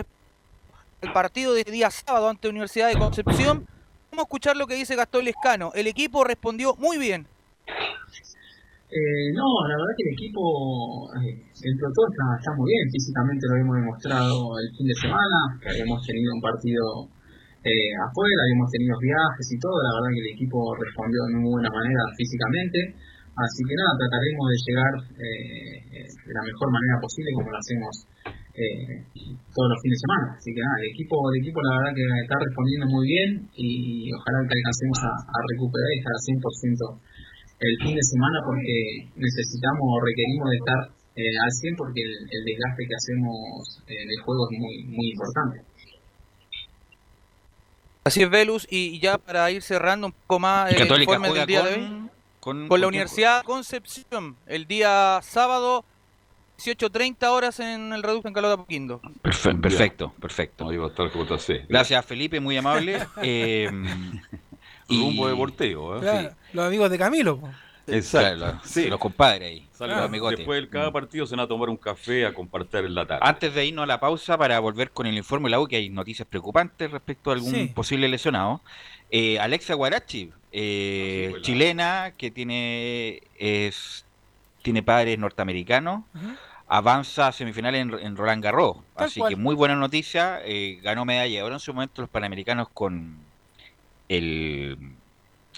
al partido de día sábado ante Universidad de Concepción. Vamos a escuchar lo que dice Gastón Lescano. El equipo respondió muy bien. Eh, no, la verdad que el equipo, eh, de todo, está, está muy bien. Físicamente lo hemos demostrado el fin de semana, que habíamos tenido un partido eh, afuera, habíamos tenido viajes y todo. La verdad que el equipo respondió de muy buena manera físicamente. Así que nada, trataremos de llegar eh, de la mejor manera posible como lo hacemos eh, todos los fines de semana. Así que nada, el equipo, el equipo la verdad que está respondiendo muy bien y ojalá que alcancemos a, a recuperar y estar al 100% el fin de semana porque necesitamos o requerimos de estar eh, al 100 porque el, el desgaste que hacemos eh, de juego es muy, muy importante. Así es, Velus. Y ya para ir cerrando un poco más el informe del día de hoy. con- Con la Universidad de Concepción, el día sábado, 18.30 horas en el Reducto en Calota Apoquindo. Perfe- Perfecto, perfecto. Ahí va a estar JC. Gracias, Felipe, muy amable. Eh, Rumbo y- de porteo, ¿eh? Claro, Los amigos de Camilo. Exacto. Claro, Sí. los compadres ahí, Sale los. Después de cada partido se van a tomar un café a compartir en la tarde. Antes de irnos a la pausa para volver con el informe de la U, que hay noticias preocupantes respecto a algún Sí. posible lesionado. Eh, Alexa Guarachi, eh, la- chilena, que tiene es tiene padres norteamericanos, avanza a semifinales en, en Roland Garros. Tal Así cual. que muy buena noticia. eh, ganó medalla de oro en su momento los panamericanos con el,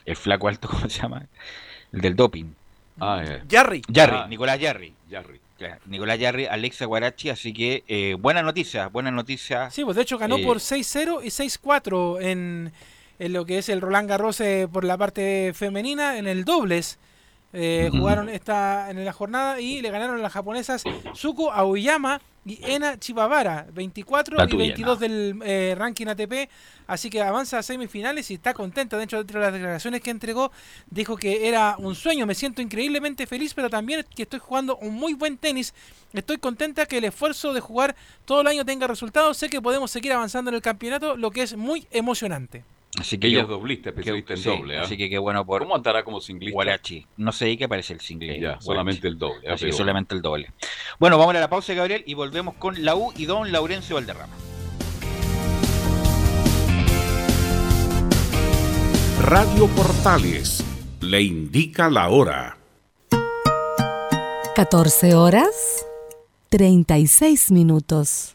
el flaco alto, ¿cómo se llama? El del doping. Ah, eh. Jarry. Jarry, Ah. Nicolás Jarry. Jarry. Claro, Nicolás Yarri, Alexa Guarachi, así que eh, buena noticia, buena noticia. Sí, pues de hecho ganó Eh, por 6-0 y 6-4 en, en lo que es el Roland Garros eh, por la parte femenina, en el dobles. Eh. Jugaron esta en la jornada y le ganaron a las japonesas Suko Aoyama y Ena Chibabara, 24 La y tuya, 22 del eh, ranking ATP. Así que avanza a semifinales y está contenta. Dentro de las declaraciones que entregó, dijo que era un sueño. Me siento increíblemente feliz, pero también que estoy jugando un muy buen tenis. Estoy contenta que el esfuerzo de jugar todo el año tenga resultados. Sé que podemos seguir avanzando en el campeonato, lo que es muy emocionante. Así que Ella yo- es doblista, especialista en sí, doble. ¿ah? Así que qué bueno por. ¿Cómo andará como singlista? Guarachi. No sé qué aparece el single. Ya, solamente el doble. ah, Así que solamente el doble. Bueno, vamos a la pausa, Gabriel, y volvemos con la U y don Laurencio Valderrama. Radio Portales le indica la hora. 14 horas 36 minutos.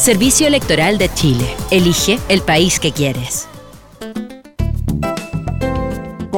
Servicio Electoral de Chile. Elige el país que quieres.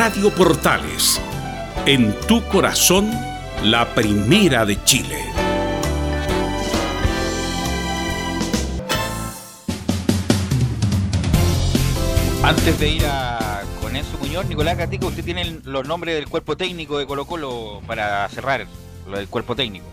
Radio Portales, en tu corazón, la primera de Chile. Antes de ir a con Enzo Muñoz, Nicolás Gatica, usted tiene los nombres del cuerpo técnico de Colo Colo para cerrar lo del cuerpo técnico.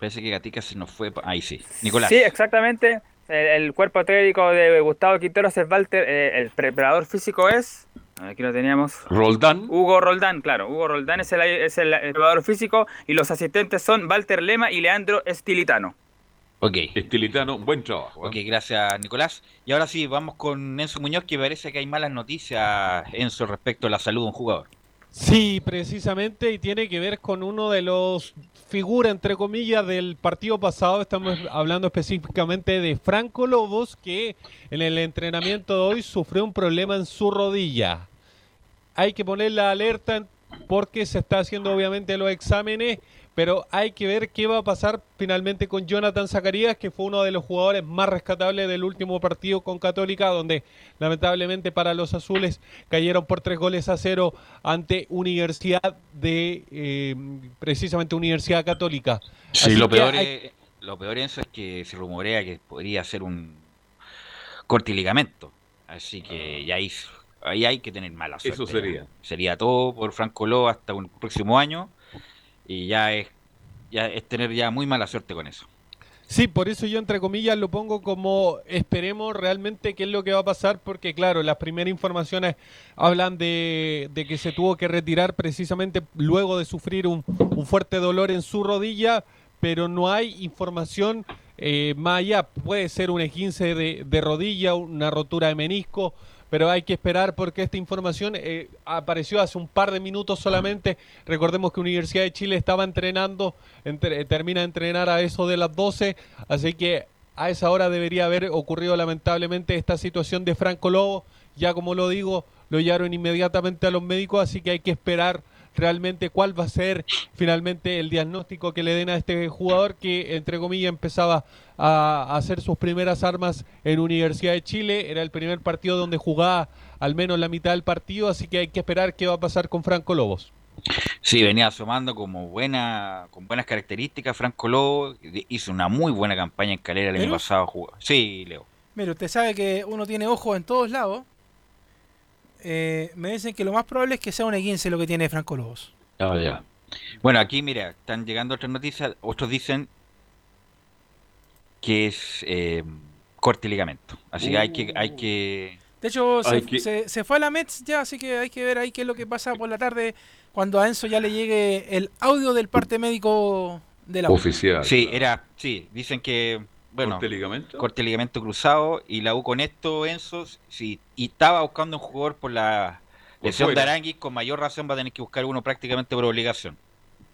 Parece que Gatica se nos fue. Ahí sí. Nicolás. Sí, exactamente. El, el cuerpo técnico de Gustavo Quinteros es Walter. eh, el preparador físico es. Aquí lo teníamos. Roldán. Hugo Roldán, claro. Hugo Roldán es el, es el, el preparador físico y los asistentes son Walter Lema y Leandro Estilitano. Ok. Estilitano, buen trabajo. ¿eh? Ok, gracias Nicolás. Y ahora sí, vamos con Enzo Muñoz, que parece que hay malas noticias, Enzo, respecto a la salud de un jugador. Sí, precisamente, y tiene que ver con uno de los figura, entre comillas, del partido pasado. Estamos hablando específicamente de Franco Lobos, que en el entrenamiento de hoy sufrió un problema en su rodilla. Hay que poner la alerta porque se está haciendo obviamente los exámenes pero hay que ver qué va a pasar finalmente con Jonathan Zacarías, que fue uno de los jugadores más rescatables del último partido con Católica, donde lamentablemente para los azules cayeron por tres goles a cero ante Universidad de, eh, precisamente Universidad Católica. Sí, Así lo peor, hay- es, lo peor eso es que se rumorea que podría ser un cortiligamento. Así que ya ahí, ahí hay que tener mala suerte. Eso sería. Sería todo por Franco Lobo hasta un próximo año. Y ya es, ya es tener ya muy mala suerte con eso. Sí, por eso yo entre comillas lo pongo como esperemos realmente qué es lo que va a pasar, porque claro, las primeras informaciones hablan de, de que se tuvo que retirar precisamente luego de sufrir un, un fuerte dolor en su rodilla, pero no hay información eh, más allá. Puede ser un esguince de, de rodilla, una rotura de menisco, pero hay que esperar porque esta información eh, apareció hace un par de minutos solamente. Recordemos que Universidad de Chile estaba entrenando, entre- termina de entrenar a eso de las 12, así que a esa hora debería haber ocurrido lamentablemente esta situación de Franco Lobo. Ya como lo digo, lo llevaron inmediatamente a los médicos, así que hay que esperar realmente cuál va a ser finalmente el diagnóstico que le den a este jugador que, entre comillas, empezaba a, hacer sus primeras armas en Universidad de Chile. Era el primer partido donde jugaba al menos la mitad del partido, así que hay que esperar qué va a pasar con Franco Lobos. Sí, venía asomando como buena, con buenas características. Franco Lobo hizo una muy buena campaña en Calera el año pasado. jugó- Sí, Leo. Mire, usted sabe que uno tiene ojos en todos lados. Eh, me dicen que lo más probable es que sea un E15 lo que tiene Franco Lobos. Ya. Bueno, aquí mira, están llegando otras noticias. Otros dicen que es eh, corte y ligamento. Así que hay que, hay que. De hecho, se, que- se- se fue a la Mets ya, así que hay que ver ahí qué es lo que pasa por la tarde cuando a Enzo ya le llegue el audio del parte médico de la U. Sí, era, sí, dicen que bueno, ¿Corte de ligamento? corte de ligamento cruzado y la U con esto, Enzo, sí, y estaba buscando un jugador por la lesión de. Aranguis, con mayor razón va a tener que buscar uno prácticamente por obligación.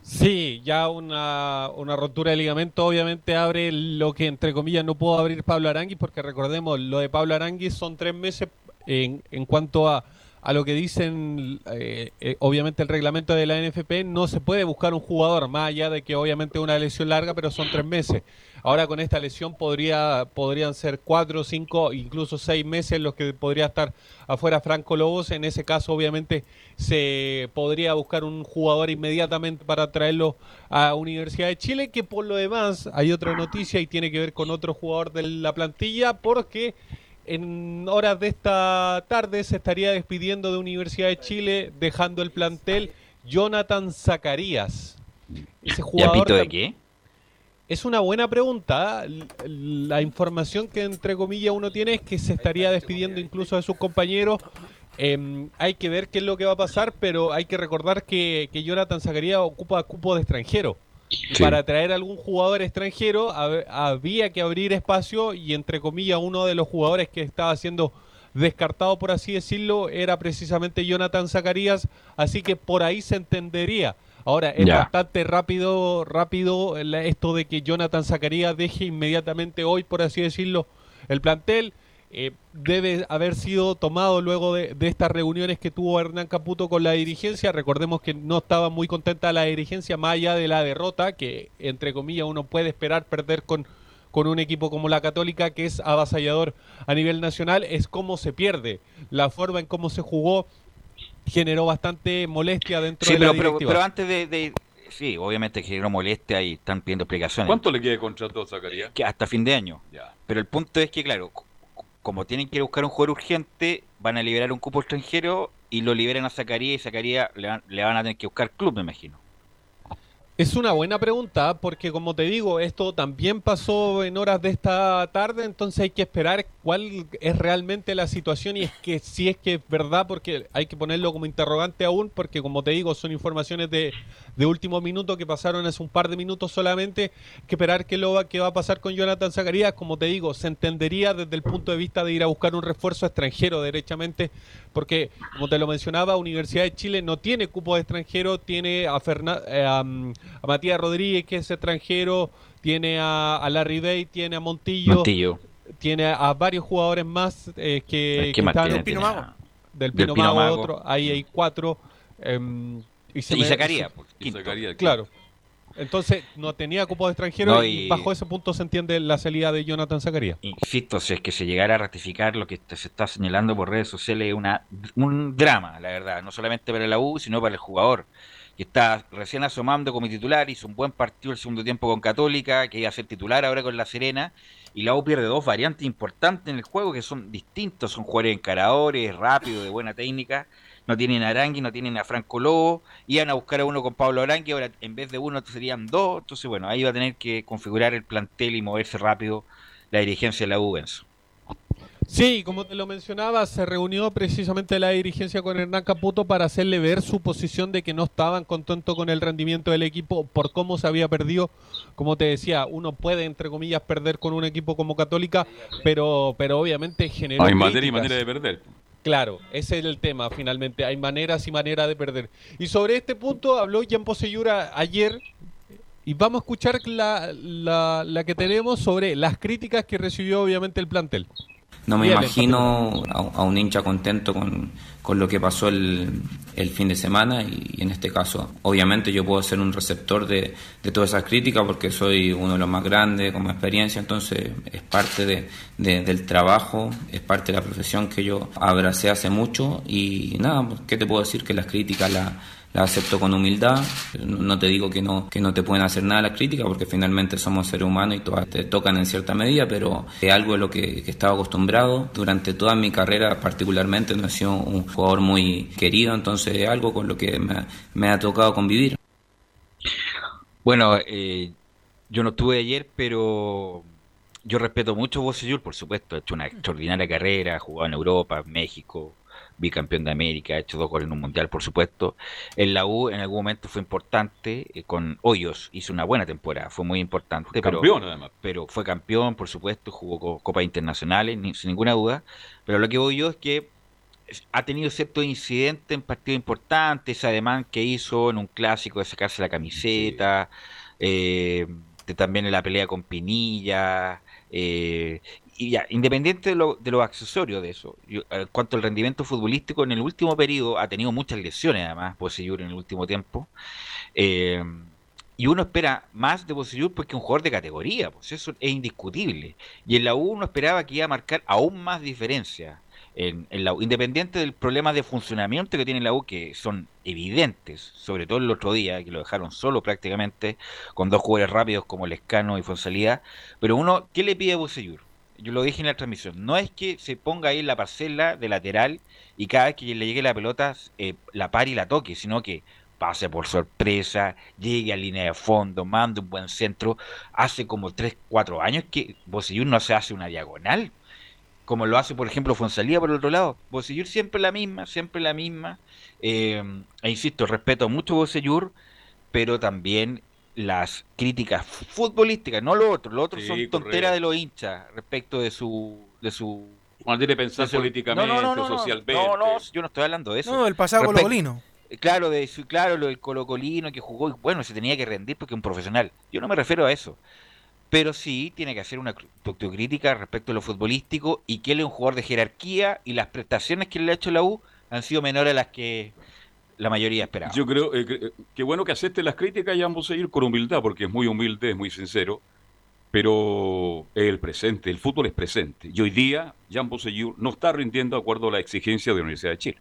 Sí, ya una, una rotura de ligamento obviamente abre lo que entre comillas no pudo abrir Pablo Aranguis, porque recordemos, lo de Pablo Aranguis son tres meses en, en cuanto a, a lo que dicen, eh, eh, obviamente el reglamento de la NFP, no se puede buscar un jugador, más allá de que obviamente una lesión larga, pero son tres meses. Ahora con esta lesión podría, podrían ser cuatro, cinco, incluso seis meses los que podría estar afuera Franco Lobos. En ese caso, obviamente, se podría buscar un jugador inmediatamente para traerlo a Universidad de Chile, que por lo demás hay otra noticia y tiene que ver con otro jugador de la plantilla, porque en horas de esta tarde se estaría despidiendo de Universidad de Chile, dejando el plantel Jonathan Zacarías. Ese ¿Y a jugador de qué? es una buena pregunta. La información que entre comillas uno tiene es que se estaría despidiendo incluso de sus compañeros. Em, hay que ver qué es lo que va a pasar, pero hay que recordar que, que Jonathan Zacarías ocupa cupo de extranjero. Sí. Para traer algún jugador extranjero hab- había que abrir espacio y entre comillas uno de los jugadores que estaba siendo descartado por así decirlo era precisamente Jonathan Zacarías, así que por ahí se entendería. Ahora es bastante rápido, rápido esto de que Jonathan Zacarías deje inmediatamente hoy, por así decirlo, el plantel. Eh, debe haber sido tomado luego de, de estas reuniones que tuvo Hernán Caputo con la dirigencia. Recordemos que no estaba muy contenta la dirigencia, más allá de la derrota, que entre comillas uno puede esperar perder con, con un equipo como la Católica, que es avasallador a nivel nacional, es cómo se pierde. La forma en cómo se jugó generó bastante molestia dentro Sí, de la pero, pero, directiva. pero antes de, de- Sí, obviamente generó molestia y están pidiendo explicaciones. ¿Cuánto le queda de contrato a Zacarías? Que hasta fin de año. Ya. Pero el punto es que, claro, como tienen que buscar un jugador urgente, van a liberar un cupo extranjero y lo liberan a Zacarías y Zacarías le van, le van a tener que buscar club, me imagino. Es una buena pregunta porque como te digo, esto también pasó en horas de esta tarde, entonces hay que esperar cuál es realmente la situación y es que si es que es verdad, porque hay que ponerlo como interrogante aún, porque como te digo, son informaciones de, de último minuto que pasaron hace un par de minutos solamente, hay que esperar qué, lo va, qué va a pasar con Jonathan Zacarías, como te digo, se entendería desde el punto de vista de ir a buscar un refuerzo extranjero derechamente, porque como te lo mencionaba, Universidad de Chile no tiene cupo de extranjero, tiene a, Ferna- eh, mm, a Matías Rodríguez, que es extranjero, tiene a, a Larry Bay, tiene a Montillo, Montillo. tiene a, a varios jugadores más eh, que, ¿Qué que más están del Pino a- Mago, del del Pino Mago, Mago. otro, ahí hay cuatro. em, y se Y me- se- pues. Claro. Entonces no tenía cupo de extranjero No, y... y- bajo ese punto se entiende la salida de Jonathan Zacarías. Insisto, si es que se llegara a ratificar lo que se está señalando por redes sociales, es una, un drama, la verdad, no solamente para la U, sino para el jugador, que está recién asomando como titular, hizo un buen partido el segundo tiempo con Católica, que iba a ser titular ahora con La Serena, y la U pierde dos variantes importantes en el juego que son distintos, son jugadores encaradores, rápidos, de buena técnica, no tienen a Arangui, no tienen a Franco Lobo, iban a buscar a uno con Pablo Arangui, ahora en vez de uno serían dos, entonces bueno, ahí va a tener que configurar el plantel y moverse rápido la dirigencia de la U, Enzo. Sí, como te lo mencionaba, se reunió precisamente la dirigencia con Hernán Caputo para hacerle ver su posición de que no estaban contentos con el rendimiento del equipo por cómo se había perdido. Como te decía, uno puede, entre comillas, perder con un equipo como Católica, pero, pero obviamente generó Hay manera y manera de perder. Claro, ese es el tema finalmente. Hay maneras y maneras de perder. Y sobre este punto habló Jan Poseyura ayer. Y vamos a escuchar la, la, la que tenemos sobre las críticas que recibió obviamente el plantel. No me imagino a, a un hincha contento con, con lo que pasó el, el fin de semana y, en este caso obviamente yo puedo ser un receptor de, de todas esas críticas porque soy uno de los más grandes con más experiencia, entonces es parte de, de- del trabajo, es parte de la profesión que yo abracé hace mucho y nada, ¿qué te puedo decir? Que las críticas las las acepto con humildad. No te digo que no, que no te pueden hacer nada las críticas, porque finalmente somos seres humanos y todas te tocan en cierta medida, pero es algo de lo que, que estaba acostumbrado. Durante toda mi carrera, particularmente, no he sido un jugador muy querido, entonces es algo con lo que me, me ha tocado convivir. Bueno, eh, yo no estuve ayer, pero yo respeto mucho a Bocellur, por supuesto, ha hecho una extraordinaria carrera, ha jugado en Europa, México, bicampeón de América, ha hecho dos goles en un mundial, por supuesto. En la U en algún momento fue importante, eh, con Hoyos hizo una buena temporada, fue muy importante. pero- Campeón, además. Pero fue campeón, por supuesto, jugó co- copas internacionales, ni- sin ninguna duda. Pero lo que voy yo es que ha tenido cierto incidente en partidos importantes, ese ademán que hizo en un clásico de sacarse la camiseta, eh, de también en la pelea con Pinilla, eh, y ya, independiente de lo, de los accesorios de eso, yo, en cuanto al rendimiento futbolístico, en el último periodo ha tenido muchas lesiones además, Poseyur en el último tiempo, eh, y uno espera más de Poseyur porque es un jugador de categoría, pues eso es indiscutible, y en la U uno esperaba que iba a marcar aún más diferencia en, en la U, independiente del problema de funcionamiento que tiene la U, que son evidentes, sobre todo el otro día, que lo dejaron solo prácticamente, con dos jugadores rápidos como Lescano y Fonsalía, pero uno, ¿qué le pide a Bocellur? Yo lo dije en la transmisión, no es que se ponga ahí la parcela de lateral y cada vez que le llegue la pelota eh, la pare y la toque, sino que pase por sorpresa, llegue a línea de fondo, mande un buen centro. Hace como 3, 4 años que Bocellur no se hace una diagonal como lo hace, por ejemplo, Fonsalía por el otro lado. Bocellur siempre la misma, siempre la misma. Eh, e insisto, respeto mucho a Bocellur, pero también las críticas futbolísticas, no lo otro. Lo otro Sí, son tonteras de los hinchas respecto de su... De su Cuando tiene que pensar de su- políticamente, no, no, no, no, socialmente. No, no, yo no estoy hablando de eso. No, el pasado Respect- colocolino. eh, Claro, de su, claro, lo del colocolino que jugó, y bueno, se tenía que rendir porque es un profesional. Yo no me refiero a eso. Pero sí tiene que hacer una cr- autocrítica respecto a lo futbolístico y que él es un jugador de jerarquía y las prestaciones que le ha hecho la U han sido menores a las que la mayoría esperaba. Yo creo eh, que, eh, que bueno que acepte las críticas y ambos seguir con humildad, porque es muy humilde, es muy sincero, pero es el presente, el fútbol es presente. Y hoy día, Jan Bosellur no está rindiendo de acuerdo a la exigencia de la Universidad de Chile.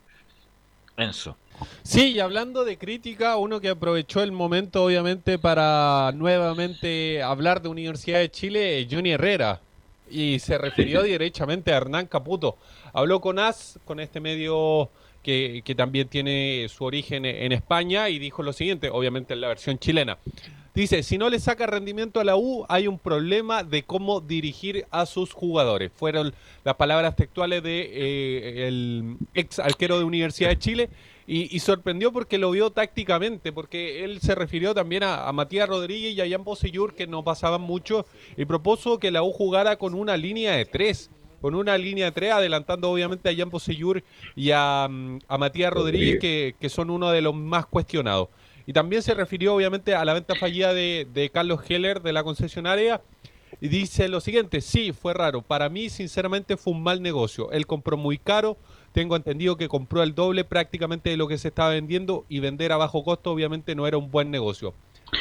Enzo. Sí, y hablando de crítica, uno que aprovechó el momento obviamente para nuevamente hablar de Universidad de Chile, es Johnny Herrera. Y se refirió directamente a Hernán Caputo. Habló con AS, con este medio que, que también tiene su origen en España, y dijo lo siguiente, obviamente en la versión chilena. Dice, si no le saca rendimiento a la U, hay un problema de cómo dirigir a sus jugadores. Fueron las palabras textuales de eh, el ex arquero de Universidad de Chile y, sorprendió porque lo vio tácticamente, porque él se refirió también a, Matías Rodríguez y a Jan Bosellur, que no pasaban mucho, y propuso que la U jugara con una línea de tres. Con una línea de tres, adelantando obviamente a Jan Bosellur y a, mm, a Matías Rodríguez, que, que son uno de los más cuestionados. Y también se refirió obviamente a la venta fallida de, de Carlos Heller de la concesionaria. Y dice lo siguiente, sí, fue raro. Para mí, sinceramente, fue un mal negocio. Él compró muy caro. Tengo entendido que compró el doble prácticamente de lo que se estaba vendiendo y vender a bajo costo obviamente no era un buen negocio.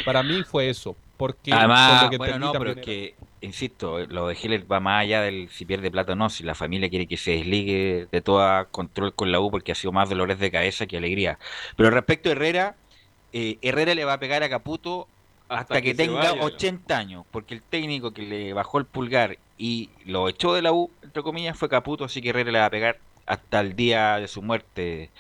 Para mí fue eso. Porque por Además, lo que bueno, entendí no, pero es que, insisto, lo de Heller va más allá del si pierde plata o no, si la familia quiere que se desligue de todo control con la U porque ha sido más dolores de cabeza que alegría. Pero respecto a Herrera, eh, Herrera le va a pegar a Caputo hasta, Hasta que, tenga vaya. 80 años, porque el técnico que le bajó el pulgar y lo echó de la U, entre comillas, fue Caputo, así que Herrera le va a pegar hasta el día de su muerte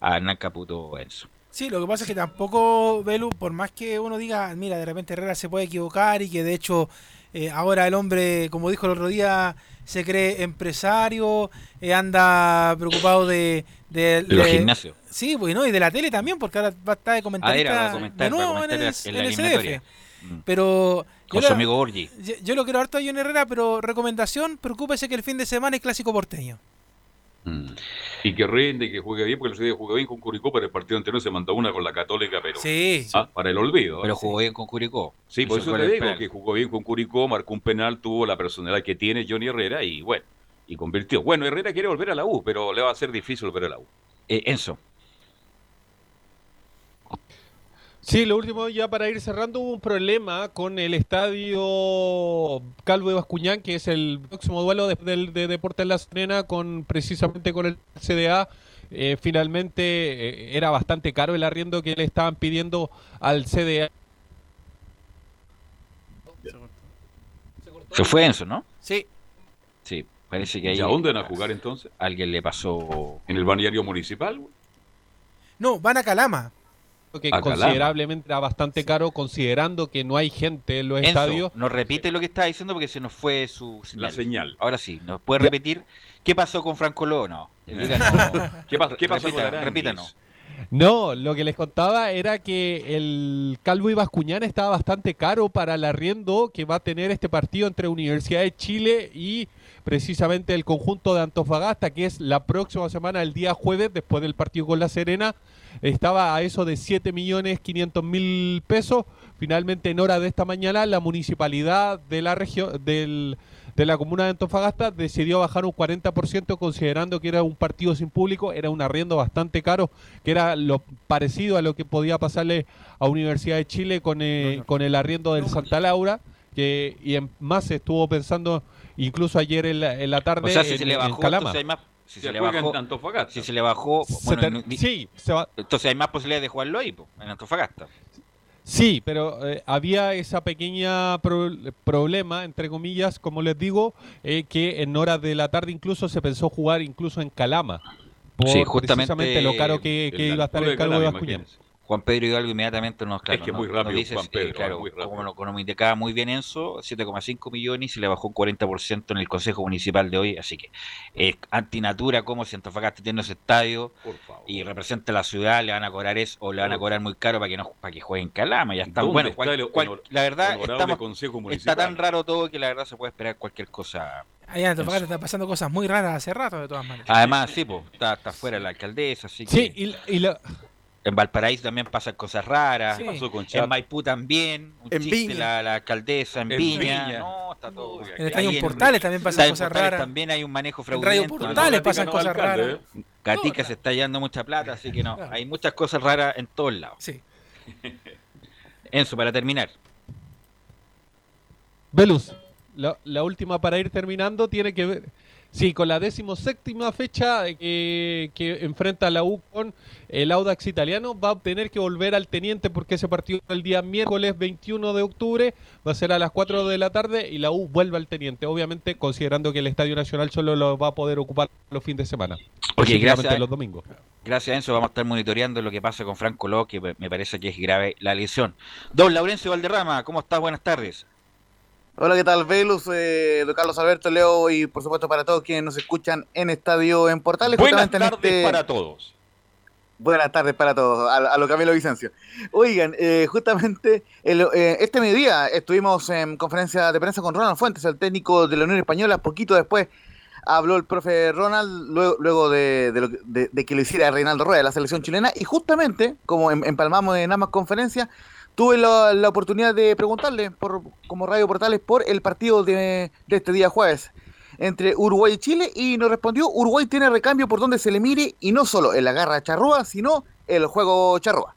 a Hernán Caputo Enzo. Sí, lo que pasa es que tampoco, Belu, por más que uno diga, mira, de repente Herrera se puede equivocar y que de hecho eh, ahora el hombre, como dijo el otro día, se cree empresario, eh, anda preocupado de... De, De los gimnasios. Sí, bueno, y de la tele también, porque ahora va a estar de Ah, comentarista va a comentar, de nuevo en el, en el. CDF. Pero... Con yo su amigo Borgi. yo, yo lo quiero harto a John Herrera, pero recomendación, preocúpese que el fin de semana es clásico porteño. Y que rinde, que juegue bien, porque el otro día jugó bien con Curicó, pero el partido anterior se mandó una con la Católica, pero Sí. Ah, para el olvido. Pero ¿eh? jugó bien con Curicó. Sí, por eso gol te digo penal. que jugó bien con Curicó, marcó un penal, tuvo la personalidad que tiene Johnny Herrera y bueno, y convirtió. Bueno, Herrera quiere volver a la U, pero le va a ser difícil volver a la U. Eh, Enzo. Sí, lo último ya para ir cerrando, hubo un problema con el estadio Calvo de Bascuñán, que es el próximo duelo de, Deportes La Serena, con precisamente con el CDA. Eh, finalmente eh, era bastante caro el arriendo que le estaban pidiendo al CDA. Se fue Enzo, ¿no? Sí. Sí, parece que ahí. ¿Y a dónde van a jugar entonces? Alguien le pasó. ¿En el balneario municipal? No, van a Calama. Que considerablemente era bastante caro, considerando que no hay gente en los Enzo, estadios. nos repite lo que estaba diciendo porque se nos fue su señal. La señal. Ahora sí, ¿nos puede repetir qué pasó con Franco Lobo? No. Repítanos. No, lo que les contaba era que el Calvo y Bascuñán estaba bastante caro para el arriendo que va a tener este partido entre Universidad de Chile y precisamente el conjunto de Antofagasta, que es la próxima semana, el día jueves, después del partido con La Serena. Estaba a eso de 7 millones 500 mil pesos. Finalmente, en hora de esta mañana, la municipalidad de la región del, de la comuna de Antofagasta decidió bajar un 40% considerando que era un partido sin público, era un arriendo bastante caro, que era lo parecido a lo que podía pasarle a Universidad de Chile con, eh, con el arriendo del Santa Laura, que y en más se estuvo pensando incluso ayer en la, en la tarde O sea, si en, se le en bajó, Calama. entonces hay más. Si Se se, le en bajó, Antofagasta. si se le bajó, bueno, sí, se va- entonces hay más posibilidades de jugarlo ahí, po, en Antofagasta. Sí, pero eh, había esa pequeña pro- problema, entre comillas, como les digo, eh, que en horas de la tarde incluso se pensó jugar incluso en Calama. Por Sí, justamente precisamente lo caro que, iba a estar el Calvo de Bascuñán. Juan Pedro Hidalgo inmediatamente nos, claro, Es que nos- muy nos rápido, dice, Juan eh, Pedro, claro, muy rápido. como, lo- como indicaba muy bien Enzo, 7,5 millones y se le bajó un 40% en el Consejo Municipal de hoy, así que es antinatura como si Antofagasta tiene ese estadio y representa la ciudad, le van a cobrar eso o le van a cobrar muy caro para que no para que jueguen Calama, ya está. ¿Dónde Bueno, está cual- el cual- honor- la verdad estamos, Consejo está tan raro todo que la verdad se puede esperar cualquier cosa. Allá en Antofagasta están pasando cosas muy raras hace rato, de todas maneras. Además, sí, pues, está, está fuera la alcaldesa, así que Sí, y, y lo- En Valparaíso también pasan cosas raras. Sí. Pasó con En. Maipú también. Un En chiste, Viña. La, la alcaldesa en, En Viña. Viña. No, está todo. En Estadio Portales también pasan cosas Portales raras. También hay un manejo En fraudulento. Radio Portales no, pasan no, cosas alcalde, raras. ¿eh? Gatica se está llevando mucha plata, así que no. Claro. Hay muchas cosas raras en todos lados. Sí. Enzo, para terminar. Velus, la, la última para ir terminando tiene que ver, sí, con la decimoséptima fecha de que, enfrenta la U con el Audax italiano, va a tener que volver al teniente porque ese partido el día miércoles 21 de octubre va a ser a las 4 de la tarde y la U vuelve al teniente, obviamente considerando que el Estadio Nacional solo lo va a poder ocupar los fines de semana. Oye, gracias. los domingos. Gracias, Enzo. Vamos a estar monitoreando lo que pasa con Franco Ló, que me parece que es grave la lesión. Don Laurencio Valderrama, ¿cómo estás? Buenas tardes. Hola, ¿qué tal, Velus? Eh, don Carlos Alberto, Leo y por supuesto para todos quienes nos escuchan en Estadio en Portales. Buenas tardes este- para todos. Buenas tardes para todos, a, a lo Camilo Vicencio. Oigan, eh, justamente el, eh, este mediodía estuvimos en conferencia de prensa con Ronald Fuentes, el técnico de la Unión Española. Poquito después habló el profe Ronald, luego, luego de, de lo que- de- de que lo hiciera Reinaldo Rueda de la selección chilena. Y justamente, como em- empalmamos en ambas conferencias, tuve la, la oportunidad de preguntarle por, como Radio Portales por el partido de, de este día jueves entre Uruguay y Chile y nos respondió Uruguay tiene recambio por donde se le mire y no solo en la garra charrúa, sino el juego charrúa.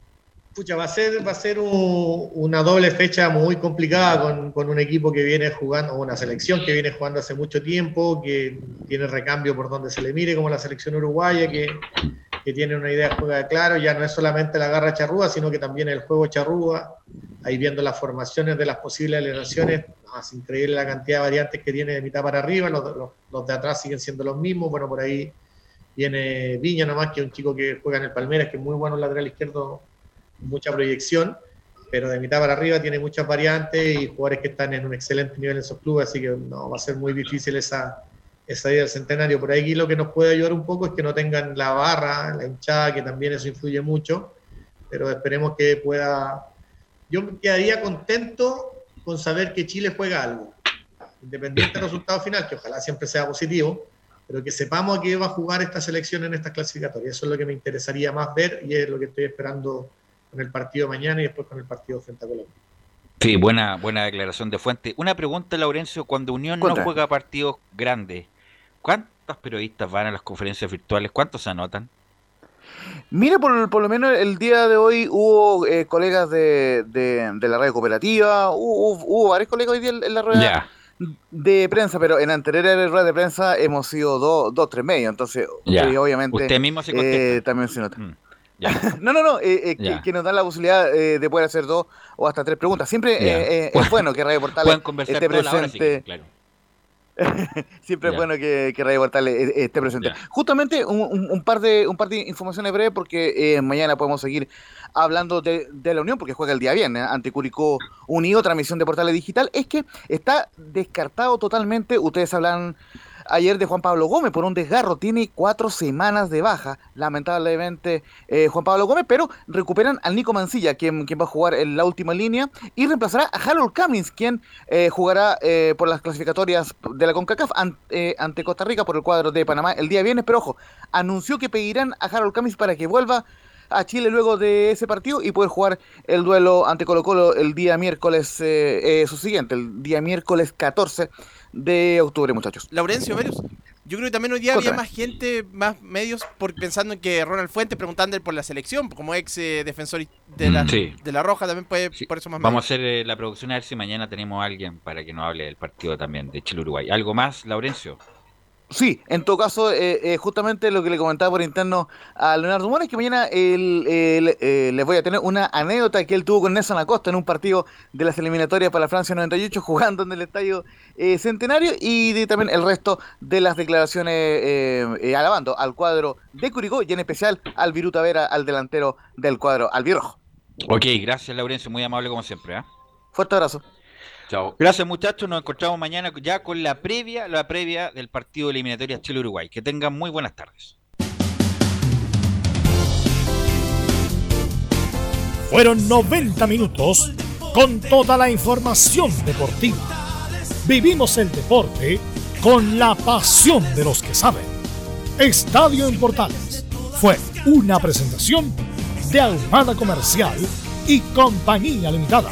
Pucha, va a ser, va a ser un- una doble fecha muy complicada con, con un equipo que viene jugando, una selección que viene jugando hace mucho tiempo, que tiene recambio por donde se le mire, como la selección uruguaya, que, que tiene una idea de claro, ya no es solamente la garra charrúa, sino que también el juego charrúa, ahí viendo las formaciones de las posibles alineaciones, no, es increíble la cantidad de variantes que tiene de mitad para arriba, los, de atrás siguen siendo los mismos, bueno, por ahí viene Viña nomás, que es un chico que juega en el Palmeiras, que es muy bueno lateral izquierdo, mucha proyección, pero de mitad para arriba tiene muchas variantes y jugadores que están en un excelente nivel en esos clubes, así que no va a ser muy difícil esa, esa idea del centenario. Por ahí lo que nos puede ayudar un poco es que no tengan la barra, la hinchada, que también eso influye mucho, pero esperemos que pueda... Yo me quedaría contento con saber que Chile juega algo, independiente del resultado final, que ojalá siempre sea positivo, pero que sepamos a qué va a jugar esta selección en estas clasificatorias. Eso es lo que me interesaría más ver y es lo que estoy esperando con el partido mañana y después con el partido frente a Colombia. Sí, buena, buena declaración de fuente. Una pregunta, Laurencio, cuando Unión Contra. no juega partidos grandes, ¿cuántos periodistas van a las conferencias virtuales? ¿Cuántos se anotan? Mire, por, por lo menos el día de hoy hubo eh, colegas de, de- de la radio cooperativa, hubo, hubo- varios colegas hoy día en, la rueda de prensa, pero en anteriores ruedas de prensa hemos sido dos, dos tres medios, entonces eh, obviamente Usted mismo se eh, también se nota. ya. no, no, no, eh, eh, que, nos dan la posibilidad eh, de poder hacer dos o hasta tres preguntas. Siempre es bueno que Radio conversar esté hora, presente. claro. Siempre es bueno que, que Radio Portales eh, esté presente. Justamente un, un- un par de un par de informaciones breves porque eh, mañana podemos seguir hablando de, de la Unión porque juega el día viernes ¿eh? ante Curicó Unido, transmisión de Portales Digital. Es que está descartado totalmente, ustedes hablan ayer de Juan Pablo Gómez por un desgarro, tiene cuatro semanas de baja, lamentablemente eh, Juan Pablo Gómez, pero recuperan al Nico Mancilla, quien, va a jugar en la última línea, y reemplazará a Harold Cummings, quien eh, jugará eh, por las clasificatorias de la CONCACAF eh, ante Costa Rica por el cuadro de Panamá el día viernes, pero ojo, anunció que pedirán a Harold Cummings para que vuelva a Chile luego de ese partido y poder jugar el duelo ante Colo Colo el día miércoles, eh, su siguiente, el día miércoles 14 de octubre, muchachos. Laurencio Verus. Yo creo que también hoy día Contra. había más gente, más medios, por, pensando en que Ronald Fuentes preguntándole por la selección, como ex eh, defensor de la, Mm, sí. de la Roja, también puede, por eso más Vamos a hacer eh, la producción a ver si mañana tenemos a alguien para que nos hable del partido también de Chile-Uruguay. ¿Algo más, Laurencio? Sí, en todo caso, eh, eh, justamente lo que le comentaba por interno a Leonardo Mora es que mañana el- el- eh, les voy a tener una anécdota que él tuvo con Nelson Acosta en un partido de las eliminatorias para Francia 98 jugando en el estadio eh, Centenario y de también el resto de las declaraciones eh, eh, alabando al cuadro de Curicó y en especial al Viruta Vera, al delantero del cuadro albirrojo. Ok, gracias, Laurencio. Muy amable como siempre. Fuerte abrazo. Chao. Gracias, muchachos. Nos encontramos mañana ya con la previa, la previa del partido de eliminatoria Chile-Uruguay. Que tengan muy buenas tardes. Fueron 90 minutos con toda la información deportiva. Vivimos el deporte con la pasión de los que saben. Estadio en Portales fue una presentación de Ahumada Comercial y Compañía Limitada.